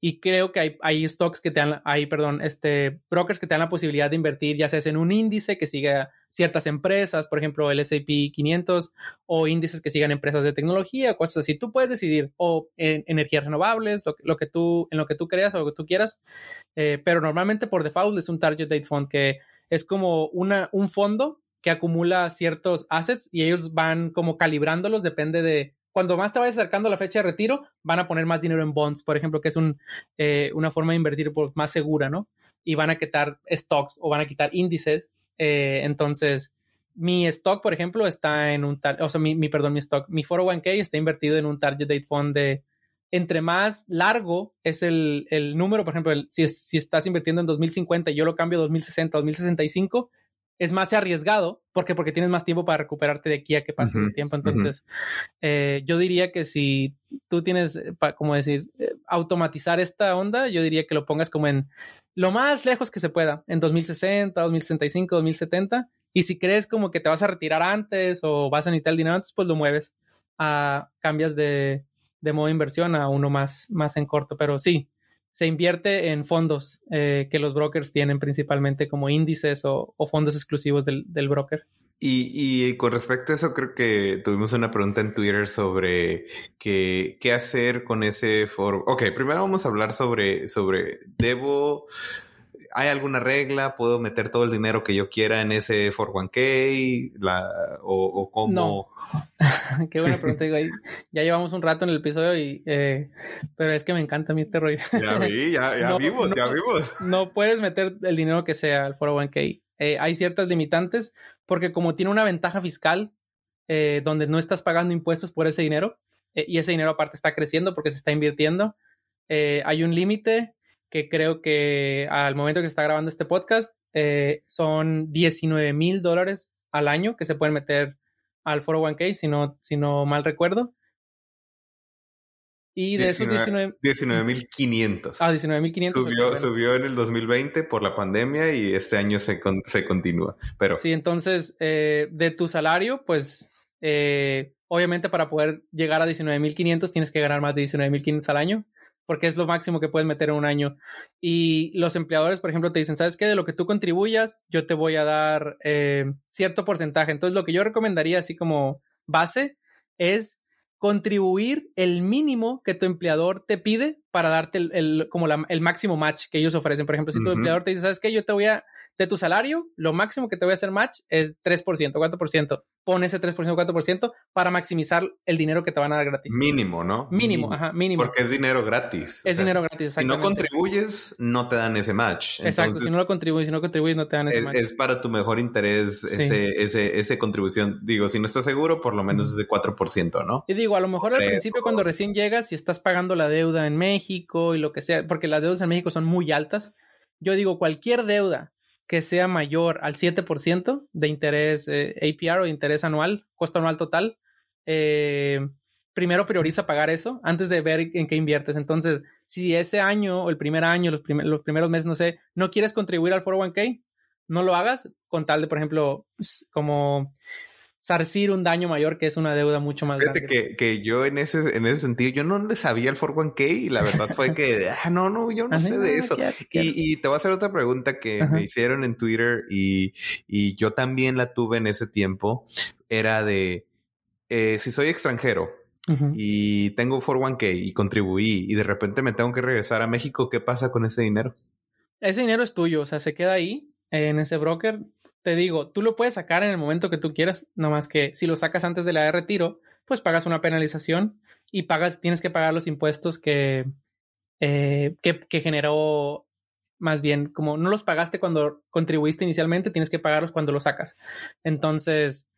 S1: y creo que hay, hay, stocks que te dan, hay, perdón, este, brokers que te dan la posibilidad de invertir, ya sea en un índice que siga ciertas empresas, por ejemplo, el S&P 500, o índices que sigan empresas de tecnología, cosas así. Tú puedes decidir, o en energías renovables, lo, que tú, en lo que tú creas o lo que tú quieras, eh, pero normalmente por default es un Target Date Fund que es como una, un fondo que acumula ciertos assets y ellos van como calibrándolos, depende de cuando más te vayas acercando a la fecha de retiro, van a poner más dinero en bonds, por ejemplo, que es un, eh, una forma de invertir más segura, ¿no? Y van a quitar stocks o van a quitar índices. Eh, entonces, mi stock, por ejemplo, está en un, o sea, mi, mi, perdón, mi stock, mi 401k está invertido en un target date fund de, entre más largo es el, el número, por ejemplo, si, si estás invirtiendo en 2050 y yo lo cambio a 2060, 2065, es más arriesgado porque porque tienes más tiempo para recuperarte de aquí a que pase el tiempo. Entonces, eh, yo diría que si tú tienes, eh, como decir, eh, automatizar esta onda, yo diría que lo pongas como en lo más lejos que se pueda, en 2060, 2065, 2070. Y si crees como que te vas a retirar antes o vas a necesitar el dinero antes, pues lo mueves a cambias de, de modo de inversión a uno más, más en corto. Pero sí, se invierte en fondos eh, que los brokers tienen principalmente como índices o, fondos exclusivos del, broker.
S2: Y, con respecto a eso, creo que tuvimos una pregunta en Twitter sobre qué hacer con ese foro. Ok, primero vamos a hablar sobre, sobre, ¿debo, hay alguna regla? ¿Puedo meter todo el dinero que yo quiera en ese 401k? La, o, o cómo?
S1: No. Qué buena pregunta. Digo, ya llevamos un rato en el episodio y eh, pero es que me encanta a mí este rollo.
S2: Ya vi, ya, ya vimos, ya vimos.
S1: No puedes meter el dinero que sea al 401k. Eh, hay ciertas limitantes porque como tiene una ventaja fiscal eh, donde no estás pagando impuestos por ese dinero y ese dinero aparte está creciendo porque se está invirtiendo, hay un límite que creo que al momento que se está grabando este podcast son 19 mil dólares al año que se pueden meter al 401k, si no, si no mal recuerdo.
S2: Y de esos 19... 19.500.
S1: Ah, 19.500.
S2: Subió, subió en el 2020 por la pandemia y este año se, se continúa. Pero...
S1: Sí, entonces, eh, de tu salario, pues, eh, obviamente para poder llegar a 19.500 tienes que ganar más de 19.500 al año porque es lo máximo que puedes meter en un año. Y los empleadores, por ejemplo, te dicen, ¿sabes qué? De lo que tú contribuyas, yo te voy a dar eh, cierto porcentaje. Entonces, lo que yo recomendaría, así como base, es contribuir el mínimo que tu empleador te pide para darte el, como el máximo match que ellos ofrecen. Por ejemplo, si tu empleador te dice, ¿sabes qué? Yo te voy a, de tu salario, lo máximo que te voy a hacer match es 3%, 4%. Pon ese 3%, 4% para maximizar el dinero que te van a dar gratis.
S2: Mínimo, ¿no?
S1: Mínimo, ajá, mínimo.
S2: Porque es dinero gratis.
S1: Es dinero gratis,
S2: Si no contribuyes, no te dan ese match.
S1: Exacto, si no lo contribuyes, si no contribuyes, no te dan ese match.
S2: Es para tu mejor interés ese, ese, ese contribución. Digo, si no estás seguro, por lo menos es de 4%, ¿no?
S1: Y digo, a lo mejor al principio cuando recién llegas y estás pagando la deuda en México y lo que sea, porque las deudas en México son muy altas, yo digo, cualquier deuda que sea mayor al 7% de interés eh, APR o interés anual, costo anual total, eh, primero prioriza pagar eso antes de ver en qué inviertes. Entonces, si ese año o el primer año, los, los primeros meses, no sé, no quieres contribuir al 401k, no lo hagas con tal de, por ejemplo, como sarcir un daño mayor que es una deuda mucho más
S2: Fíjate Que, que yo en ese, en ese sentido, yo no le sabía el 401k y la verdad fue que, ah, no, no, yo no sé de eso. Y, y, te voy a hacer otra pregunta que me hicieron en Twitter y, y, yo también la tuve en ese tiempo. Era de, eh, si soy extranjero y tengo 401k y contribuí y de repente me tengo que regresar a México, ¿qué pasa con ese dinero?
S1: Ese dinero es tuyo, o sea, se queda ahí en ese broker te digo, tú lo puedes sacar en el momento que tú quieras, más que si lo sacas antes de la de retiro, pues pagas una penalización y pagas, tienes que pagar los impuestos que, eh, que, generó, más bien, como no los pagaste cuando contribuiste inicialmente, tienes que pagarlos cuando lo sacas. Entonces,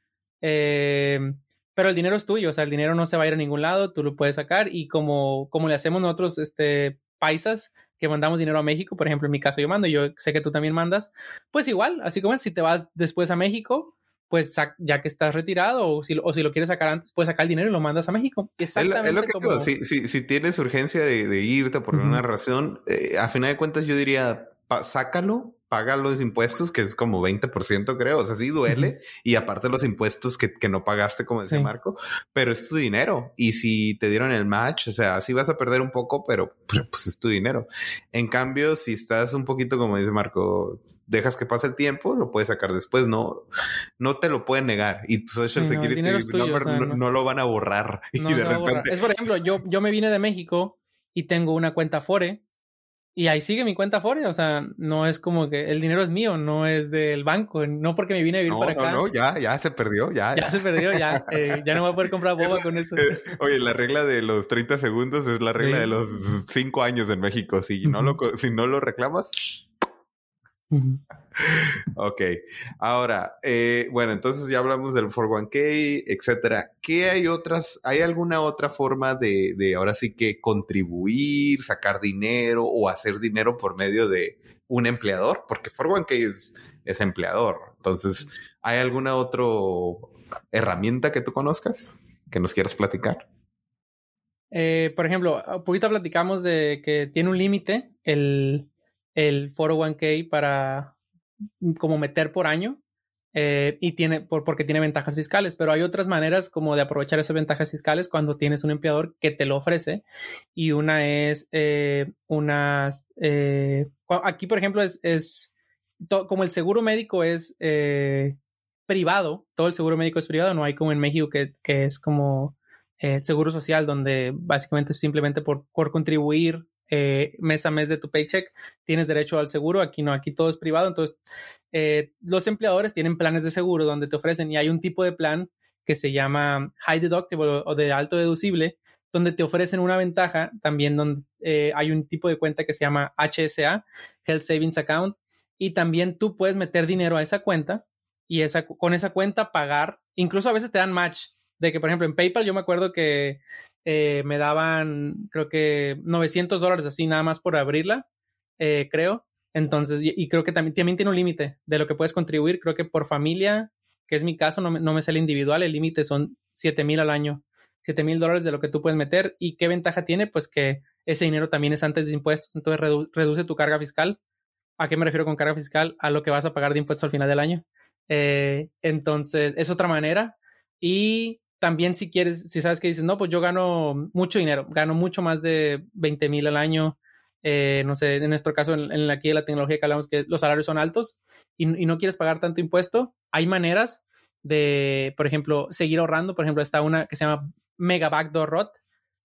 S1: eh, pero el dinero es tuyo, o sea, el dinero no se va a ir a ningún lado, tú lo puedes sacar y como, como le hacemos nosotros, este, paisas, que mandamos dinero a México, por ejemplo, en mi caso yo mando yo sé que tú también mandas, pues igual, así como es, si te vas después a México, pues ya que estás retirado o si, o si lo quieres sacar antes, puedes sacar el dinero y lo mandas a México.
S2: Exactamente. Es lo, que como... si, si, tienes urgencia de, irte por una razón, eh, a final de cuentas yo diría, sácalo, paga los impuestos, que es como 20%, creo. O sea, sí duele. Y aparte los impuestos que, que no pagaste, como decía Marco, pero es tu dinero. Y si te dieron el match, o sea, sí vas a perder un poco, pero pues es tu dinero. En cambio, si estás un poquito, como dice Marco, dejas que pase el tiempo, lo puedes sacar después, no, no te lo pueden negar. Y Social Security no, lo van a borrar. y de repente...
S1: Es por ejemplo, yo, yo me vine de México y tengo una cuenta Fore y ahí sigue mi cuenta Fore, o sea, no es como que el dinero es mío, no es del banco, no porque me vine a vivir para acá.
S2: No, no, ya, ya se perdió, ya.
S1: Ya, se perdió, ya. Eh, ya no voy a poder comprar boba con eso.
S2: Eh, oye, la regla de los 30 segundos es la regla de los 5 años en México. Si no, lo, si no lo reclamas, ok, ahora, eh, bueno, entonces ya hablamos del 401k, etcétera. ¿Qué hay otras, hay alguna otra forma de, de ahora sí que contribuir, sacar dinero o hacer dinero por medio de un empleador? Porque 401k es, es empleador. Entonces, ¿hay alguna otra herramienta que tú conozcas que nos quieras platicar?
S1: Eh, por ejemplo, un poquito platicamos de que tiene un límite el, el 401k para como meter por año eh, y tiene por, porque tiene ventajas fiscales, pero hay otras maneras como de aprovechar esas ventajas fiscales cuando tienes un empleador que te lo ofrece y una es eh, unas aquí por ejemplo es, es como el seguro médico es privado, todo el seguro médico es privado, no hay como en México que, que es como el seguro social, donde básicamente simplemente por, por contribuir eh, mes a mes de tu paycheck tienes derecho al seguro. Aquí no, aquí todo es privado. Entonces, eh, los empleadores tienen planes de seguro donde te ofrecen y hay un tipo de plan que se llama high deductible o de alto deducible, donde te ofrecen una ventaja también donde eh, hay un tipo de cuenta que se llama HSA, Health Savings Account, y también tú puedes meter dinero a esa cuenta y esa, con esa cuenta pagar, incluso a veces te dan match de que, por ejemplo, en PayPal yo me acuerdo que eh, me daban, creo que 900 dólares así nada más por abrirla, eh, creo. Entonces, y, creo que también, también tiene un límite de lo que puedes contribuir. Creo que por familia, que es mi caso, no, no me sale individual, el límite son 7 mil al año. 7 mil dólares de lo que tú puedes meter. ¿Y qué ventaja tiene? Pues que ese dinero también es antes de impuestos, entonces reduce tu carga fiscal. ¿A qué me refiero con carga fiscal? A lo que vas a pagar de impuestos al final del año. Eh, entonces, es otra manera. Y también si quieres, si sabes que dices, no, pues yo gano mucho dinero, gano mucho más de 20 mil al año, eh, no sé, en nuestro caso, en, aquí de la tecnología que hablamos que los salarios son altos y, no quieres pagar tanto impuesto, hay maneras de, por ejemplo, seguir ahorrando. Por ejemplo, está una que se llama Mega Backdoor Rot,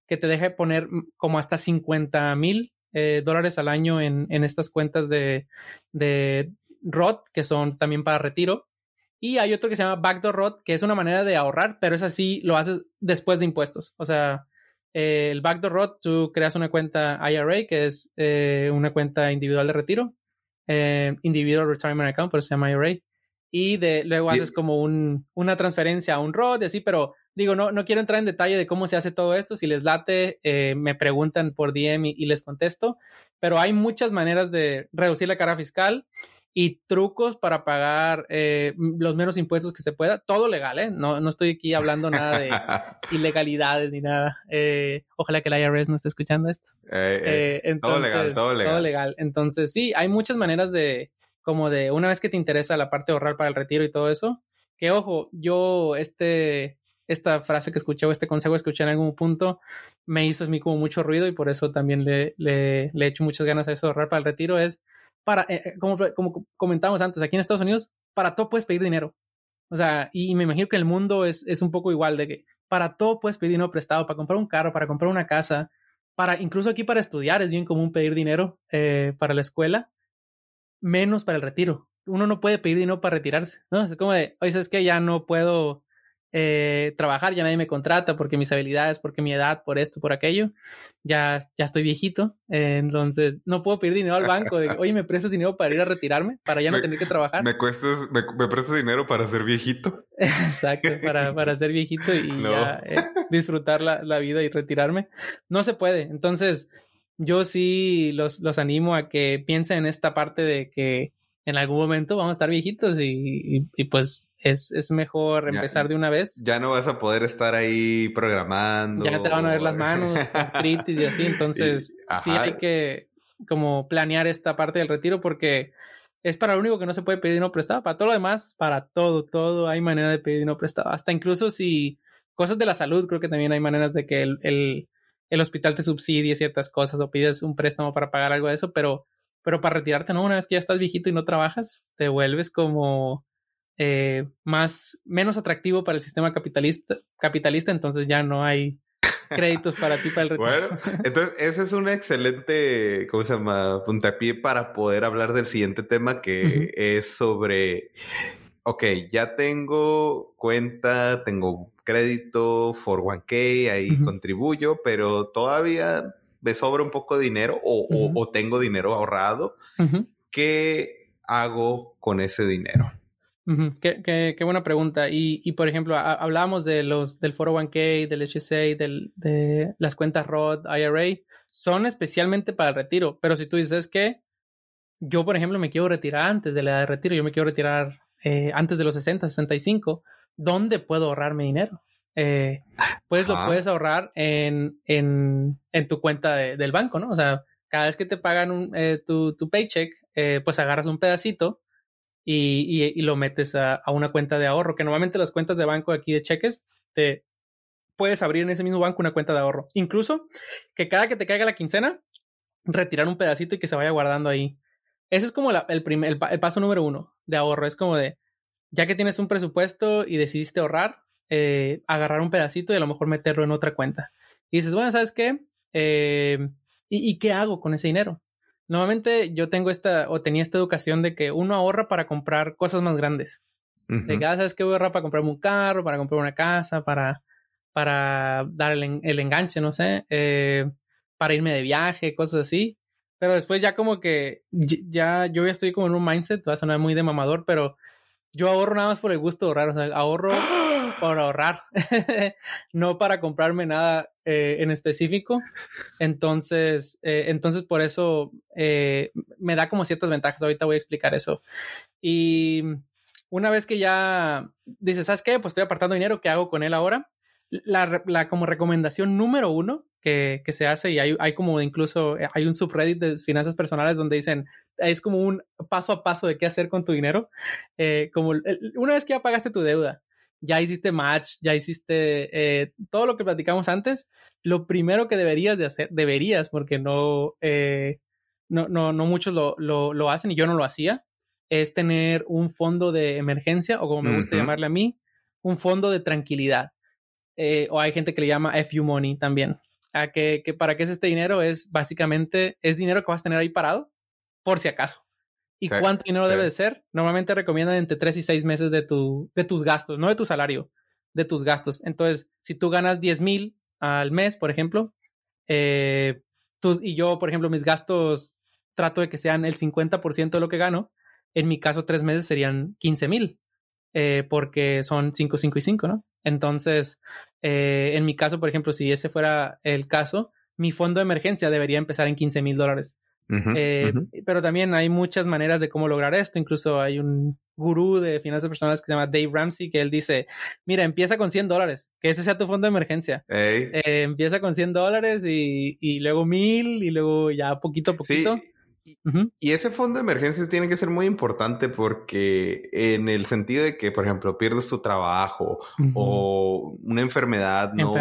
S1: que te deja poner como hasta 50 mil eh, dólares al año en, en, estas cuentas de, de ROT, que son también para retiro. Y hay otro que se llama Backdoor Rot, que es una manera de ahorrar, pero es así, lo haces después de impuestos. O sea, eh, el Backdoor Rot, tú creas una cuenta IRA, que es eh, una cuenta individual de retiro, eh, Individual Retirement Account, pero se llama IRA. Y de, luego haces como un, una transferencia a un ROT y así, pero digo, no, no quiero entrar en detalle de cómo se hace todo esto. Si les late, me preguntan por DM y, les contesto. Pero hay muchas maneras de reducir la carga fiscal y trucos para pagar eh, los menos impuestos que se pueda. Todo legal, ¿eh? No, no estoy aquí hablando nada de ilegalidades ni nada. Eh, ojalá que la IRS no esté escuchando esto.
S2: Eh, todo legal, todo legal.
S1: Todo legal. Entonces, sí, hay muchas maneras de, como de, una vez que te interesa la parte de ahorrar para el retiro y todo eso, que ojo, yo este, esta frase que escuché o este consejo que escuché en algún punto me hizo a mí como mucho ruido y por eso también le, le, le he hecho muchas ganas a eso de ahorrar para el retiro, es para, eh, eh, como, como comentamos antes, aquí en Estados Unidos, para todo puedes pedir dinero. O sea, y me imagino que el mundo es, es un poco igual de que para todo puedes pedir dinero prestado, para comprar un carro, para comprar una casa, para incluso aquí para estudiar es bien común pedir dinero eh, para la escuela, menos para el retiro. Uno no puede pedir dinero para retirarse, ¿no? Es como de, oye, es que ya no puedo eh, trabajar, ya nadie me contrata porque mis habilidades, porque mi edad, por esto, por aquello, ya, ya estoy viejito, eh, entonces no puedo pedir dinero al banco de, oye, ¿me prestas dinero para ir a retirarme? Para ya no tener que trabajar.
S2: ¿Me, cuestas, me, prestas dinero para ser viejito?
S1: Exacto, para, para ser viejito y ya eh, disfrutar la, la vida y retirarme. No se puede, entonces yo sí los, los animo a que piensen en esta parte de que en algún momento vamos a estar viejitos y, y, pues es, es mejor empezar de una vez.
S2: Ya no vas a poder estar ahí programando.
S1: Ya te van a ver las manos, artritis y así. Entonces, sí hay que como planear esta parte del retiro porque es para lo único que no se puede pedir no prestado. Para todo lo demás, para todo, todo hay manera de pedir no prestado. Hasta incluso si cosas de la salud, creo que también hay maneras de que el, el, el hospital te subsidie ciertas cosas o pides un préstamo para pagar algo de eso, pero pero para retirarte, ¿no? Una vez que ya estás viejito y no trabajas, te vuelves como eh, más, menos atractivo para el sistema capitalista, capitalista, entonces ya no hay créditos para ti para el retiro.
S2: Bueno, entonces ese es un excelente, ¿cómo se llama? Puntapié para poder hablar del siguiente tema que es sobre, ok, ya tengo cuenta, tengo crédito, for 1K, ahí contribuyo, pero todavía me sobra un poco de dinero o, tengo dinero ahorrado, ¿qué hago con ese dinero?
S1: qué, buena pregunta. Y, por ejemplo, hablábamos de los del 401k, del HSA, del, de las cuentas Roth, IRA. Son especialmente para el retiro. Pero si tú dices que yo, por ejemplo, me quiero retirar antes de la edad de retiro, yo me quiero retirar eh, antes de los 60, 65, ¿dónde puedo ahorrarme dinero? Eh, pues lo puedes ahorrar en, en, en tu cuenta del banco, ¿no? O sea, cada vez que te pagan un, eh, tu, tu, paycheck, eh, pues agarras un pedacito y, y, lo metes a, a, una cuenta de ahorro, que normalmente las cuentas de banco aquí de cheques, te puedes abrir en ese mismo banco una cuenta de ahorro. Incluso que cada que te caiga la quincena, retirar un pedacito y que se vaya guardando ahí. Ese es como el, primer, el, paso número uno de ahorro. Es como de, ya que tienes un presupuesto y decidiste ahorrar, eh, agarrar un pedacito y a lo mejor meterlo en otra cuenta. Y dices, bueno, ¿sabes qué? Eh, ¿y, qué hago con ese dinero? Normalmente yo tengo esta, o tenía esta educación de que uno ahorra para comprar cosas más grandes. De que, ah, ¿sabes qué? Voy a ahorrar para comprarme un carro, para comprar una casa, para, para dar el, el enganche, no sé, eh, para irme de viaje, cosas así. Pero después ya como que ya yo ya estoy como en un mindset, va a sonar muy de mamador, pero yo ahorro nada más por el gusto de ahorrar, o sea, ahorro por ahorrar, no para comprarme nada eh, en específico. Entonces, eh, entonces por eso eh, me da como ciertas ventajas. Ahorita voy a explicar eso. Y una vez que ya dices, ¿sabes qué? Pues estoy apartando dinero, ¿qué hago con él ahora? La, la como recomendación número uno que, que, se hace y hay, hay como incluso hay un subreddit de finanzas personales donde dicen es como un paso a paso de qué hacer con tu dinero. como una vez que ya pagaste tu deuda, ya hiciste match, ya hiciste eh, todo lo que platicamos antes, lo primero que deberías de hacer, deberías, porque no, eh, no, no, no muchos lo, lo, hacen y yo no lo hacía, es tener un fondo de emergencia o como me gusta llamarle a mí, un fondo de tranquilidad. Eh, o hay gente que le llama FU Money también. A que, que para qué es este dinero es básicamente, es dinero que vas a tener ahí parado por si acaso. ¿Y cuánto dinero debe de ser? Normalmente recomiendan entre 3 y 6 meses de, tu, de tus gastos, no de tu salario, de tus gastos. Entonces, si tú ganas 10 mil al mes, por ejemplo, eh, y yo, por ejemplo, mis gastos trato de que sean el 50% de lo que gano, en mi caso, tres meses serían 15 mil, eh, porque son 5, 5 y 5, ¿no? Entonces, eh, en mi caso, por ejemplo, si ese fuera el caso, mi fondo de emergencia debería empezar en 15 mil dólares. Eh, pero también hay muchas maneras de cómo lograr esto. Incluso hay un gurú de finanzas personales que se llama Dave Ramsey que él dice, mira, empieza con 100 dólares, que ese sea tu fondo de emergencia. Eh, empieza con 100 dólares y, y, luego mil y luego ya poquito a poquito.
S2: Y ese fondo de emergencias tiene que ser muy importante porque en el sentido de que, por ejemplo, pierdes tu trabajo o una enfermedad, no,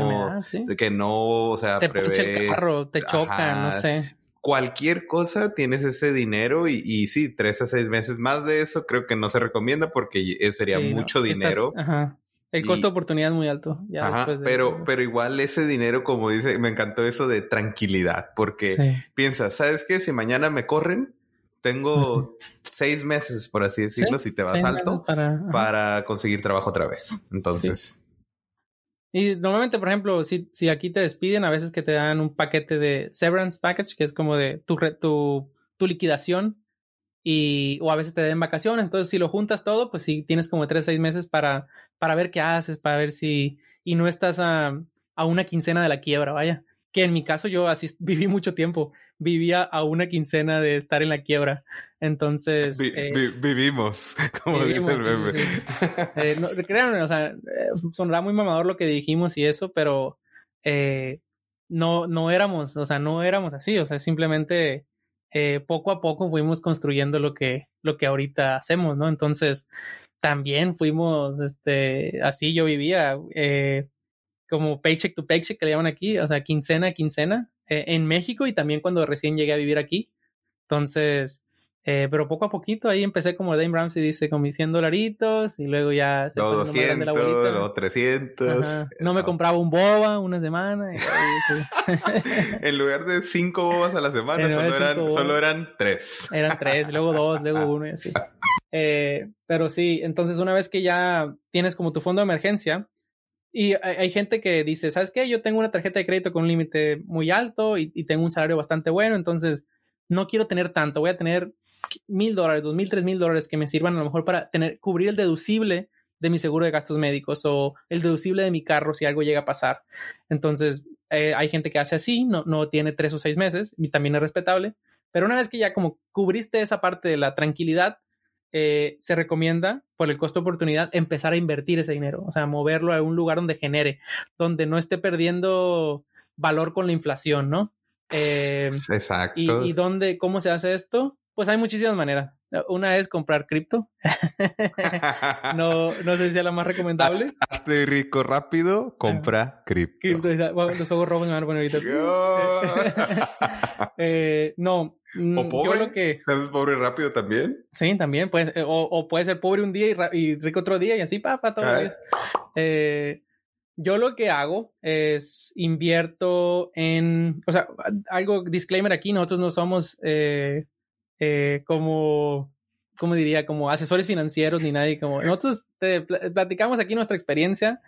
S2: que no, o sea,
S1: te prevé... el carro, te choca, no sé
S2: cualquier cosa tienes ese dinero y, y, sí, tres a seis meses más de eso creo que no se recomienda porque sería mucho dinero.
S1: ajá. El costo de oportunidad es muy alto.
S2: ajá, pero, pero igual ese dinero, como dice, me encantó eso de tranquilidad, porque piensas, ¿sabes qué? Si mañana me corren, tengo seis meses, por así decirlo, si te vas alto, para, para, conseguir trabajo otra vez. Entonces,
S1: y normalmente, por ejemplo, si, si aquí te despiden, a veces que te dan un paquete de severance package, que es como de tu, tu, tu liquidación, y, o a veces te den vacaciones. Entonces, si lo juntas todo, pues sí tienes como tres, seis meses para, para ver qué haces, para ver si, y no estás a, a una quincena de la quiebra, vaya que en mi caso yo así viví mucho tiempo, vivía a una quincena de estar en la quiebra. Entonces...
S2: Eh, vivimos, como dice el bebé.
S1: Eh, no, créanme, o sea, eh, sonará muy mamador lo que dijimos y eso, pero no, no éramos, o sea, no éramos así, o sea, simplemente poco a poco fuimos construyendo lo que, lo que ahorita hacemos, ¿no? Entonces, también fuimos, este, así yo vivía, como paycheck to paycheck que le llaman aquí, o sea, quincena a quincena, eh, en México y también cuando recién llegué a vivir aquí. Entonces, eh, pero poco a poquito ahí empecé como Dame Ramsey dice, con mis 100 dolaritos y luego ya
S2: se luego 200, la luego 300.
S1: No me compraba un boba una semana.
S2: en lugar de 5 bobas a la semana, solo eran, solo eran 3.
S1: Eran 3, luego 2, luego 1 y así. Eh, pero sí, entonces una vez que ya tienes como tu fondo de emergencia, y hay, gente que dice, ¿sabes qué? Yo tengo una tarjeta de crédito con un límite muy alto y, tengo un salario bastante bueno, entonces no quiero tener tanto, voy a tener mil dólares, dos mil, tres mil dólares que me sirvan a lo mejor para tener, cubrir el deducible de mi seguro de gastos médicos o el deducible de mi carro si algo llega a pasar. Entonces, eh, hay gente que hace así, no, no tiene tres o seis meses y también es respetable. Pero una vez que ya como cubriste esa parte de la tranquilidad, eh, se recomienda, por el costo de oportunidad, empezar a invertir ese dinero, o sea, moverlo a un lugar donde genere, donde no esté perdiendo valor con la inflación, ¿no?
S2: Eh, Exacto.
S1: Y, y dónde, cómo se hace esto? Pues hay muchísimas maneras. Una es comprar cripto. no, no sé si sea la más recomendable.
S2: Hazte rico rápido, compra cripto. cripto.
S1: Los ojos rojos me van a poner ahorita. eh, no.
S2: Mm, o pobre. Yo lo que... ¿Eres pobre rápido también?
S1: Sí, también. Pues, o, o, puede ser pobre un día y, rico otro día y así, pa, pa, todos los días. Eh, yo lo que hago es invierto en, o sea, algo disclaimer aquí, nosotros no somos eh, eh, como, ¿cómo diría? Como asesores financieros ni nadie. Como nosotros te platicamos aquí nuestra experiencia.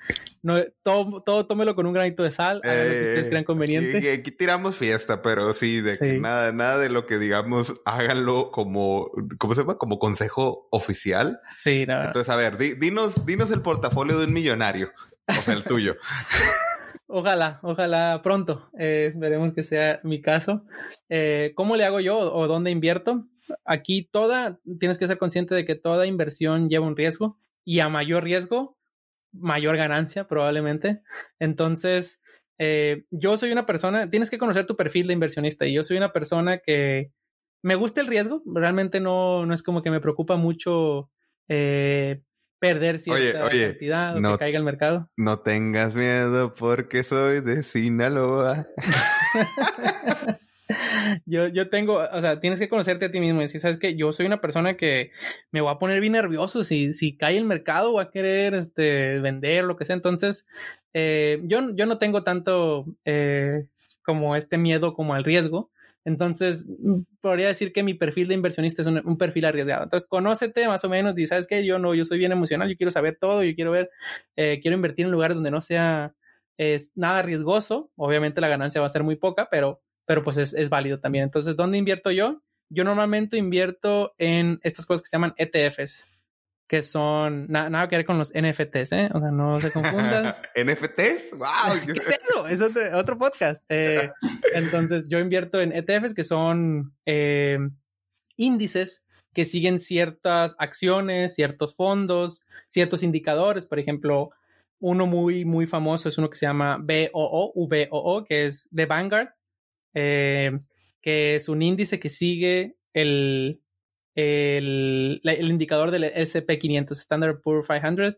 S1: No, todo, todo tómelo con un granito de sal, hagan lo que ustedes crean conveniente.
S2: Aquí, tiramos fiesta, pero sí, de Que nada, nada de lo que digamos, háganlo como, ¿cómo se llama? Como consejo oficial.
S1: Sí, nada.
S2: Entonces, a ver, dinos, dinos el portafolio de un millonario. O sea, el tuyo.
S1: Ojalá, ojalá pronto. Eh, esperemos que sea mi caso. Eh, ¿Cómo le hago yo o dónde invierto? Aquí toda, tienes que ser consciente de que toda inversión lleva un riesgo y a mayor riesgo, mayor ganancia probablemente. Entonces, eh, yo soy una persona, tienes que conocer tu perfil de inversionista y yo soy una persona que me gusta el riesgo, realmente no, no es como que me preocupa mucho eh, perder cierta cantidad o que caiga el mercado.
S2: No tengas miedo porque soy de Sinaloa.
S1: yo, yo tengo, o sea, tienes que conocerte a ti mismo y decir, sabes que yo soy una persona que me va a poner bien nervioso si, si cae el mercado, voy a querer este, vender, lo que sea. Entonces, eh, yo, yo no tengo tanto eh, como este miedo como al riesgo. Entonces, mm, podría decir que mi perfil de inversionista es un, perfil arriesgado. Entonces, conócete más o menos y sabes que yo no, yo soy bien emocional, yo quiero saber todo, yo quiero ver, eh, quiero invertir en lugares donde no sea es nada riesgoso. Obviamente la ganancia va a ser muy poca, pero, pero pues es, es válido también. Entonces, ¿dónde invierto yo? Yo normalmente invierto en estas cosas que se llaman ETFs que son nada que ver con los NFTs, ¿eh? O sea, no se confundan.
S2: ¿NFTs? ¡Wow!
S1: ¿Qué es eso? Es otro, podcast. Eh, entonces, yo invierto en ETFs que son eh, índices que siguen ciertas acciones, ciertos fondos, ciertos indicadores. Por ejemplo, uno muy, muy famoso es uno que se llama BOO, VOO, que es de Vanguard, eh, que es un índice que sigue el, el, indicador del SP500, Standard Poor's 500,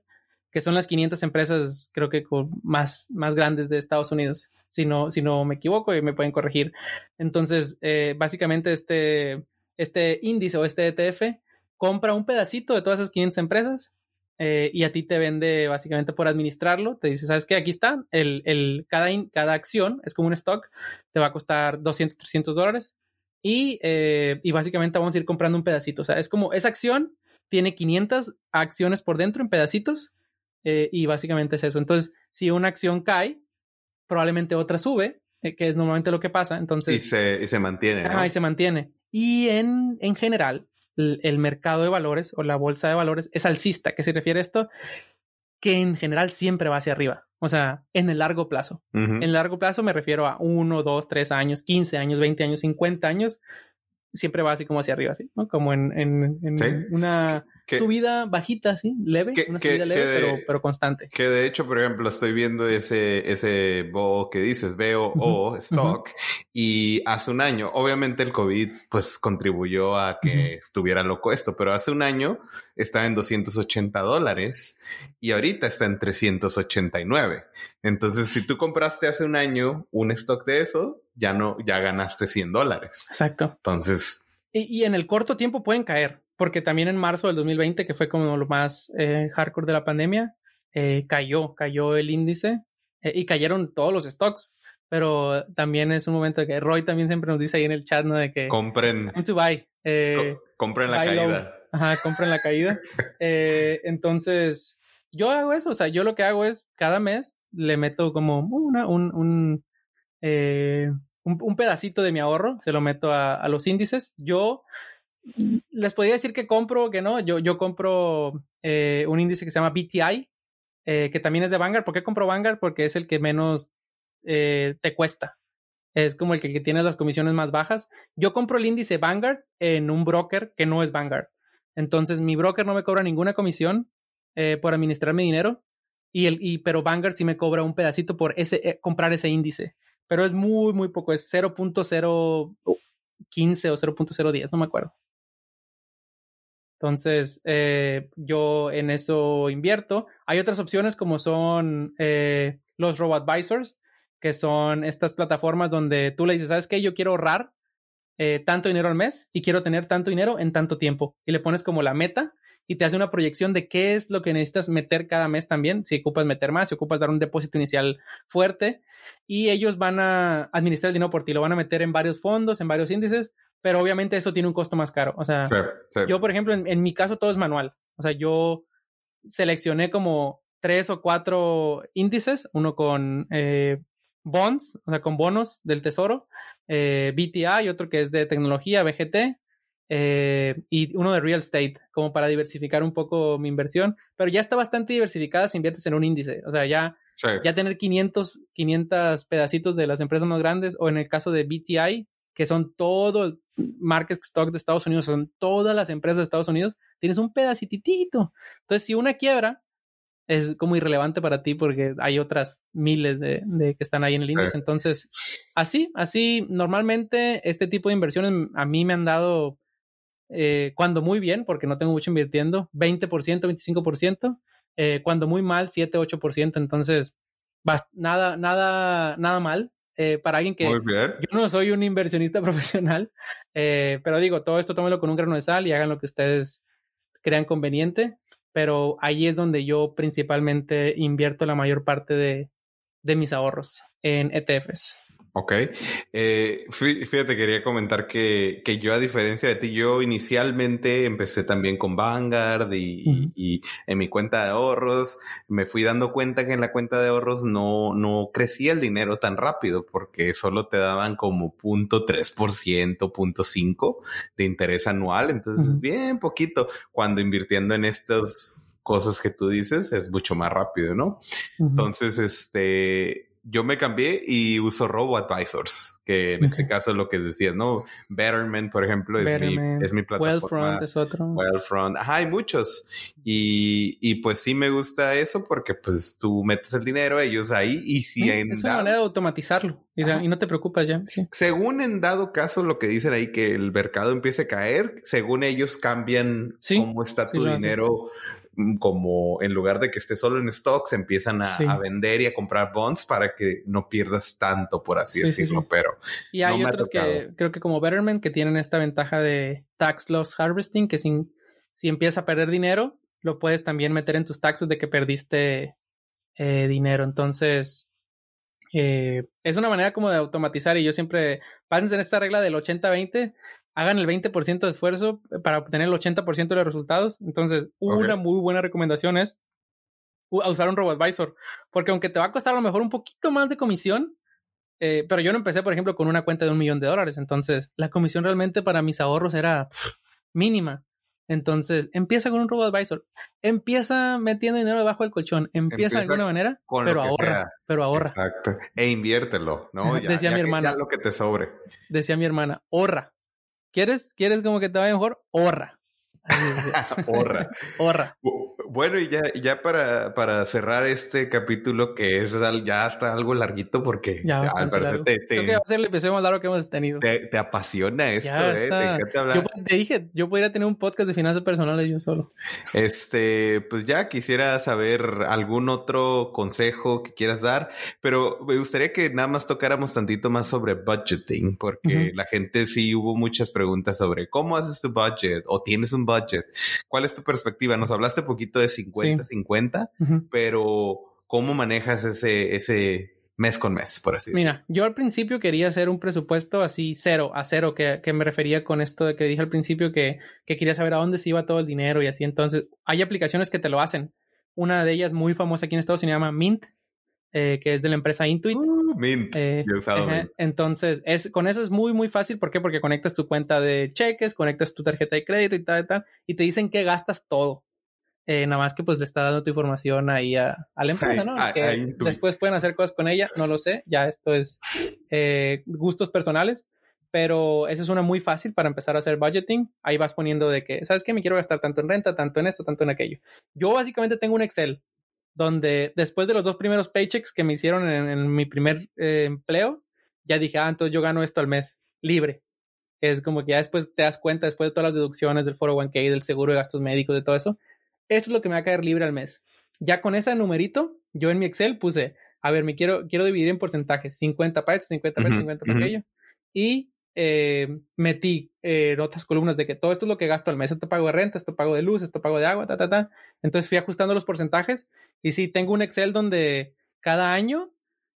S1: que son las 500 empresas, creo que más, más grandes de Estados Unidos, si no, si no me equivoco y me pueden corregir. Entonces, eh, básicamente este, este índice o este ETF compra un pedacito de todas esas 500 empresas eh, y a ti te vende básicamente por administrarlo. Te dice, ¿sabes qué? Aquí está, el, el, cada, cada acción es como un stock, te va a costar 200, 300 dólares eh, y, básicamente vamos a ir comprando un pedacito. O sea, es como esa acción tiene 500 acciones por dentro en pedacitos eh, y básicamente es eso. Entonces, si una acción cae, probablemente otra sube, eh, que es normalmente lo que pasa. Entonces,
S2: y se, y se mantiene.
S1: y se mantiene. Y en, en general, el, el, mercado de valores o la bolsa de valores es alcista. ¿Qué se refiere a esto? Que en general siempre va hacia arriba. O sea, en el largo plazo. En el largo plazo me refiero a uno, dos, tres años, 15 años, 20 años, 50 años. Siempre va así como hacia arriba, ¿sí? ¿no? Como en, en, en una subida bajita, sí, leve, una subida leve, pero, pero, constante.
S2: Que de hecho, por ejemplo, estoy viendo ese, ese BO que dices, BO stock, y hace un año, obviamente el COVID pues contribuyó a que estuviera loco esto, pero hace un año estaba en 280 dólares y ahorita está en 389. Entonces, si tú compraste hace un año un stock de eso, ya no, ya ganaste 100 dólares.
S1: Exacto.
S2: Entonces...
S1: y en el corto tiempo pueden caer porque también en marzo del 2020, que fue como lo más eh, hardcore de la pandemia, eh, cayó, cayó el índice eh, y cayeron todos los stocks. Pero también es un momento que Roy también siempre nos dice ahí en el chat, ¿no? De que
S2: compren.
S1: to buy.
S2: compren la caída.
S1: Ajá, compren la caída. entonces, yo hago eso. O sea, yo lo que hago es cada mes le meto como una, un, un, un, pedacito de mi ahorro, se lo meto a, a los índices. Yo les podría decir que compro, que no. Yo, yo compro eh, un índice que se llama BTI, eh, que también es de Vanguard. ¿Por qué compro Vanguard? Porque es el que menos eh, te cuesta. Es como el que, tiene las comisiones más bajas. Yo compro el índice Vanguard en un broker que no es Vanguard. Entonces, mi broker no me cobra ninguna comisión por administrar mi dinero. Y el, y, pero Vanguard sí me cobra un pedacito por ese, comprar ese índice. Pero es muy, muy poco. Es 0.015 o 0.010, no me acuerdo. Entonces, eh, yo en eso invierto. Hay otras opciones como son eh, los robo-advisors, que son estas plataformas donde tú le dices, ¿sabes qué? Yo quiero ahorrar eh, tanto dinero al mes y quiero tener tanto dinero en tanto tiempo. Y le pones como la meta y te hace una proyección de qué es lo que necesitas meter cada mes también, si ocupas meter más, si ocupas dar un depósito inicial fuerte. Y ellos van a administrar el dinero por ti, lo van a meter en varios fondos, en varios índices pero obviamente eso tiene un costo más caro. O sea, yo, por ejemplo, en, mi caso todo es manual. O sea, yo seleccioné como tres o cuatro índices, uno con eh, bonds, o sea, con bonos del tesoro, eh, BTI y otro que es de tecnología, BGT, eh, y uno de real estate, como para diversificar un poco mi inversión, pero ya está bastante diversificada si inviertes en un índice, o sea, ya, ya tener 500, 500 pedacitos de las empresas más grandes, o en el caso de BTI, que son todo el market stock de Estados Unidos, son todas las empresas de Estados Unidos, tienes un pedacitito. Entonces, si una quiebra, es como irrelevante para ti porque hay otras miles de, que están ahí en el índice. Entonces, así, así, normalmente este tipo de inversiones a mí me han dado, eh, cuando muy bien, porque no tengo mucho invirtiendo, 20%, 25%, eh, cuando muy mal, 7, 8%. Entonces, nada, nada, nada mal. Eh, para alguien que yo no soy un inversionista profesional, eh, pero digo, todo esto tómelo con un grano de sal y hagan lo que ustedes crean conveniente, pero ahí es donde yo principalmente invierto la mayor parte de, de mis ahorros en ETFs.
S2: Ok. Eh, fíjate, quería comentar que, que, yo, a diferencia de ti, yo inicialmente empecé también con Vanguard y, y, en mi cuenta de ahorros me fui dando cuenta que en la cuenta de ahorros no, no crecía el dinero tan rápido porque solo te daban como punto tres por ciento, punto cinco de interés anual. Entonces, bien poquito. Cuando invirtiendo en estas cosas que tú dices es mucho más rápido, ¿no? Entonces, este, yo me cambié y uso Robo Advisors, que en este caso es lo que decías, ¿no? Betterment, por ejemplo, es, mi, es mi plataforma.
S1: Wellfront es otro.
S2: Wellfront. Ajá, hay muchos. Y, y, pues sí me gusta eso porque pues tú metes el dinero, ellos ahí y si
S1: en Es una manera de automatizarlo y, no te preocupas ya.
S2: Según en dado caso lo que dicen ahí que el mercado empiece a caer, según ellos cambian cómo está tu dinero como en lugar de que esté solo en stocks, empiezan a, vender y a comprar bonds para que no pierdas tanto, por así decirlo. Pero.
S1: Y hay otros que creo que como Betterment que tienen esta ventaja de tax loss harvesting, que si, si empiezas a perder dinero, lo puedes también meter en tus taxes de que perdiste eh, dinero. Entonces, eh, es una manera como de automatizar y yo siempre, pásense en esta regla del 80-20, hagan el 20% de esfuerzo para obtener el 80% de los resultados. Entonces, una muy buena recomendación es usar un RoboAdvisor, porque aunque te va a costar a lo mejor un poquito más de comisión, eh, pero yo no empecé, por ejemplo, con una cuenta de un millón de dólares, entonces la comisión realmente para mis ahorros era mínima. Entonces, empieza con un RoboAdvisor, empieza metiendo dinero debajo del colchón, empieza, de alguna manera, pero ahorra, pero ahorra.
S2: Exacto. E inviértelo, ¿no?
S1: Decía mi hermana.
S2: lo que te sobre.
S1: Decía mi hermana, ahorra. ¿Quieres, ¿Quieres como que te vaya mejor? Ahorra.
S2: Horra.
S1: Horra.
S2: Bueno, y ya, ya para, para cerrar este capítulo, que es ya está algo larguito, porque
S1: ya, al parecer te, Creo que va a ser el episodio más largo que hemos tenido.
S2: Te, te apasiona esto, ¿eh?
S1: Te hablar. Yo te dije, yo podría tener un podcast de finanzas personales yo solo.
S2: Este, pues ya quisiera saber algún otro consejo que quieras dar, pero me gustaría que nada más tocáramos tantito más sobre budgeting, porque la gente sí hubo muchas preguntas sobre cómo haces tu budget o tienes un budget budget. ¿Cuál es tu perspectiva? Nos hablaste un poquito de 50-50, pero ¿cómo manejas ese, ese mes con mes, por así
S1: decirlo? Mira, yo al principio quería hacer un presupuesto así cero a cero, que, me refería con esto de que dije al principio que, quería saber a dónde se iba todo el dinero y así. Entonces, hay aplicaciones que te lo hacen. Una de ellas muy famosa aquí en Estados Unidos se llama Mint, eh, que es de la empresa Intuit.
S2: Uh, Mint.
S1: Eh, ajá. Entonces, es, con eso es muy, muy fácil. ¿Por qué? Porque conectas tu cuenta de cheques, conectas tu tarjeta de crédito y tal, y tal, y te dicen que gastas todo. Eh, nada más que pues le está dando tu información ahí a, a la empresa, ¿no?
S2: ahí-
S1: que después pueden hacer cosas con ella, no lo sé. Ya esto es eh, gustos personales. Pero esa es una muy fácil para empezar a hacer budgeting. Ahí vas poniendo de que, ¿sabes qué? Me quiero gastar tanto en renta, tanto en esto, tanto en aquello. Yo básicamente tengo un Excel donde después de los dos primeros paychecks que me hicieron en, en mi primer eh, empleo, ya dije, ah, entonces yo gano esto al mes, libre. Es como que ya después te das cuenta, después de todas las deducciones del 401k, del seguro de gastos médicos, de todo eso, esto es lo que me va a caer libre al mes. Ya con ese numerito, yo en mi Excel puse, a ver, me quiero, quiero dividir en porcentajes, 50 para esto, 50 para esto,
S2: Ujú,
S1: 50 para
S2: ujú.
S1: aquello. Y eh, metí eh, otras columnas de que todo esto es lo que gasto al mes, esto pago de renta, esto pago de luz, esto pago de agua, ta, ta, ta. Entonces fui ajustando los porcentajes y sí, tengo un Excel donde cada año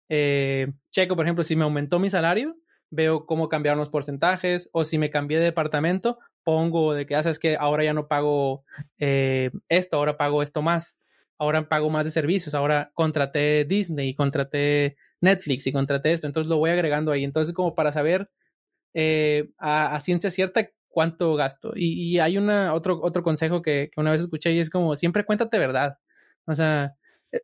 S1: eh, checo, por ejemplo, si me aumentó mi salario, veo cómo cambiaron los porcentajes o si me cambié de departamento, pongo de que, ya sabes que ahora ya no pago eh, esto, ahora pago esto más, ahora pago más de servicios, ahora contraté Disney, contraté Netflix y contraté esto, entonces lo voy agregando ahí, entonces como para saber eh, a, a, ciencia cierta cuánto gasto. Y, y hay una, otro, otro consejo que, que, una vez escuché y es como, siempre cuéntate verdad. O sea,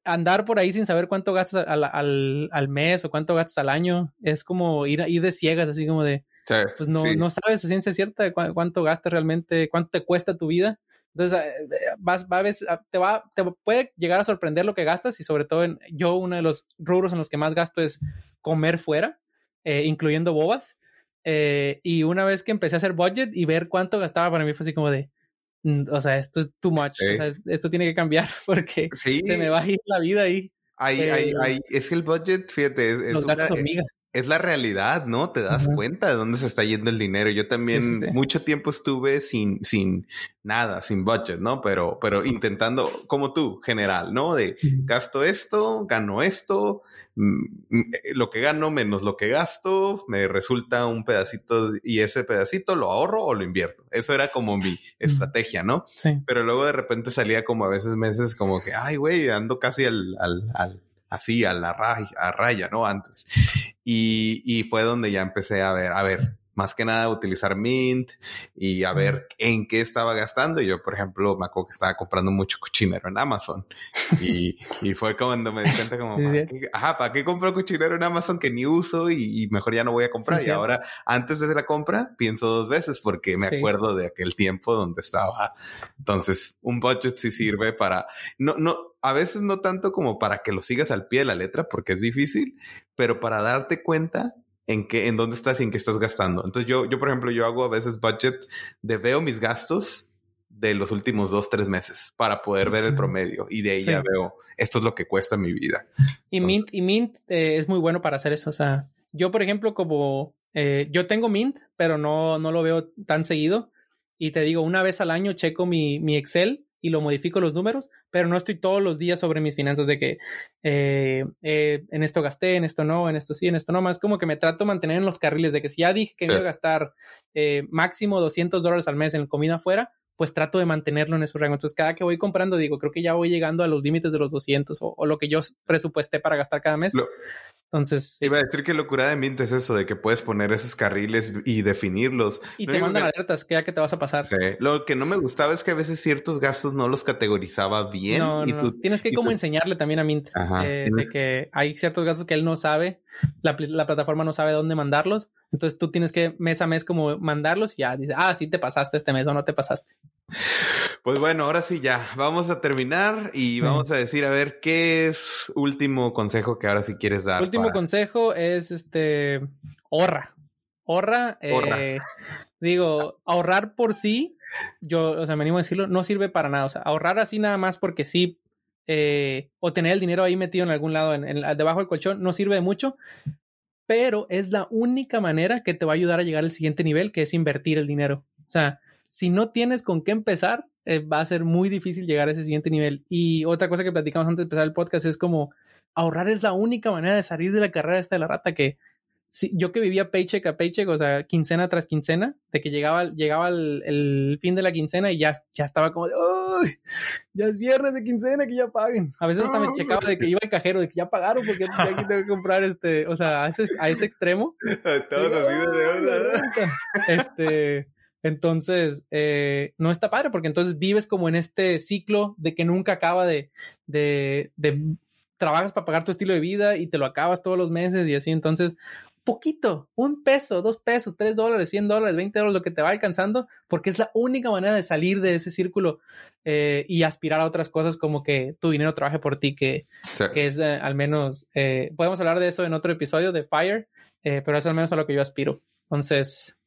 S1: andar por ahí sin saber cuánto gastas al, al, al mes o cuánto gastas al año es como ir, ir de ciegas, así como de, sí, pues no, sí. no sabes a ciencia cierta cu cuánto gastas realmente, cuánto te cuesta tu vida. Entonces, eh, vas, va, te, va, te puede llegar a sorprender lo que gastas y sobre todo en, yo uno de los rubros en los que más gasto es comer fuera, eh, incluyendo bobas. Eh, y una vez que empecé a hacer budget y ver cuánto gastaba, para mí fue así como de, mm, o sea, esto es too much, sí. o sea, esto tiene que cambiar porque sí. se me va a ir la vida ahí.
S2: Ahí, eh, ahí, ahí, es que el budget, fíjate, es, es una. Es la realidad, ¿no? Te das uh -huh. cuenta de dónde se está yendo el dinero. Yo también sí, sí, sí. mucho tiempo estuve sin, sin nada, sin budget, ¿no? Pero, pero intentando, como tú, general, ¿no? De gasto esto, gano esto, mm, lo que gano menos lo que gasto, me resulta un pedacito y ese pedacito lo ahorro o lo invierto. Eso era como mi estrategia, ¿no?
S1: Sí.
S2: Pero luego de repente salía como a veces meses como que, ay, güey, ando casi al, al, al así a la raya, a raya, ¿no? Antes. Y, y, fue donde ya empecé a ver, a ver, más que nada utilizar Mint y a ver en qué estaba gastando. Y yo, por ejemplo, me acuerdo que estaba comprando mucho cochinero en Amazon. Y, y fue cuando me di cuenta como, ¿para qué, ajá, ¿para qué compro cochinero en Amazon que ni uso y, y mejor ya no voy a comprar? Sí, y sí. ahora, antes de la compra, pienso dos veces porque me sí. acuerdo de aquel tiempo donde estaba. Entonces, un budget sí sirve para, no, no, a veces no tanto como para que lo sigas al pie de la letra porque es difícil, pero para darte cuenta en qué, en dónde estás y en qué estás gastando. Entonces yo, yo, por ejemplo, yo hago a veces budget de veo mis gastos de los últimos dos, tres meses para poder ver el promedio y de ahí sí. ya veo esto es lo que cuesta mi vida.
S1: Y Entonces, Mint, y Mint eh, es muy bueno para hacer eso. O sea, yo, por ejemplo, como eh, yo tengo Mint, pero no, no lo veo tan seguido. Y te digo, una vez al año checo mi, mi Excel y lo modifico los números, pero no estoy todos los días sobre mis finanzas de que eh, eh, en esto gasté, en esto no, en esto sí, en esto no, más como que me trato de mantener en los carriles de que si ya dije que sí. iba a gastar eh, máximo 200 dólares al mes en comida afuera, pues trato de mantenerlo en esos rangos. Entonces, cada que voy comprando, digo, creo que ya voy llegando a los límites de los 200 o, o lo que yo presupuesté para gastar cada mes.
S2: Lo,
S1: Entonces,
S2: iba a decir que locura de Mint es eso, de que puedes poner esos carriles y definirlos.
S1: Y te mandan que... alertas que ya que te vas a pasar.
S2: Lo que no me gustaba es que a veces ciertos gastos no los categorizaba bien.
S1: No,
S2: y
S1: no,
S2: tú,
S1: Tienes que como tú... enseñarle también a Mint eh, de que hay ciertos gastos que él no sabe, la, la, plataforma no sabe dónde mandarlos. Entonces tú tienes que mes a mes como mandarlos y ya dice, ah, sí te pasaste este mes o no te pasaste.
S2: Pues bueno, ahora sí ya, vamos a terminar y vamos a decir a ver qué es último consejo que ahora sí quieres dar.
S1: Último para... consejo es este ahorra. Ahorra, eh, digo, ahorrar por sí, yo, o sea, me animo a decirlo, no sirve para nada. O sea, ahorrar así nada más porque sí, eh, o tener el dinero ahí metido en algún lado, en, en, debajo del colchón, no sirve de mucho, pero es la única manera que te va a ayudar a llegar al siguiente nivel, que es invertir el dinero. O sea, si no tienes con qué empezar, eh, va a ser muy difícil llegar a ese siguiente nivel. Y otra cosa que platicamos antes de empezar el podcast es como ahorrar es la única manera de salir de la carrera esta de la rata que yo que vivía paycheck a paycheck, o sea, quincena tras quincena, de que llegaba, llegaba el, fin de la quincena y ya, ya estaba como de, Ya es viernes de quincena, que ya paguen. A veces hasta me checaba de que iba el cajero, de que ya pagaron porque ya aquí tengo que comprar este, o sea, a ese, a ese extremo. Todos de Este, entonces, eh, no está padre porque entonces vives como en este ciclo de que nunca acaba de, de, de trabajas para pagar tu estilo de vida y te lo acabas todos los meses y así. Entonces, poquito, un peso, dos pesos, tres dólares, cien dólares, veinte dólares, lo que te va alcanzando, porque es la única manera de salir de ese círculo eh, y aspirar a otras cosas como que tu dinero trabaje por ti, que, que es eh, al menos, eh, podemos hablar de eso en otro episodio de Fire, pero es al menos a lo que yo aspiro. Entonces,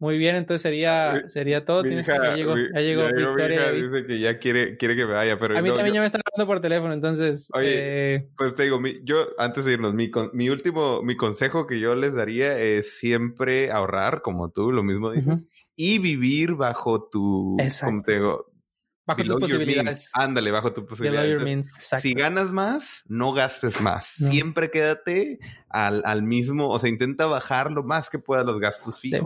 S1: muy bien, entonces sería, sería todo. Tienes que, ya llegó, ya llegó,
S2: Victoria. dice que ya quiere, quiere que me vaya, pero
S1: a mí también ya me están hablando por teléfono, entonces.
S2: Oye, eh, pues te digo, mi, yo antes de irnos, mi, mi último, mi consejo que yo les daría es siempre ahorrar, como tú, lo mismo dices, y vivir bajo tu, como te digo,
S1: Bajo tus posibilidades.
S2: Ándale, bajo tus posibilidades. si ganas más, no gastes más. Siempre quédate al, al, mismo, o sea, intenta bajar lo más que pueda los gastos fijos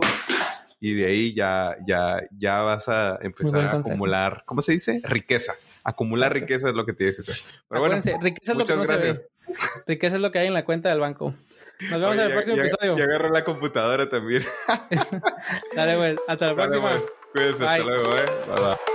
S2: y de ahí ya, ya, ya vas a empezar a acumular, ¿cómo se dice? Riqueza. Acumular riqueza es lo que tienes que hacer.
S1: Pero bueno, riqueza es lo que no se ve. Riqueza es lo que hay en la cuenta del banco. Nos vemos en el próximo episodio.
S2: Y agarro la computadora también.
S1: Dale, pues. Hasta la próxima. Pues.
S2: Cuídense. Hasta luego, eh. Bye, bye.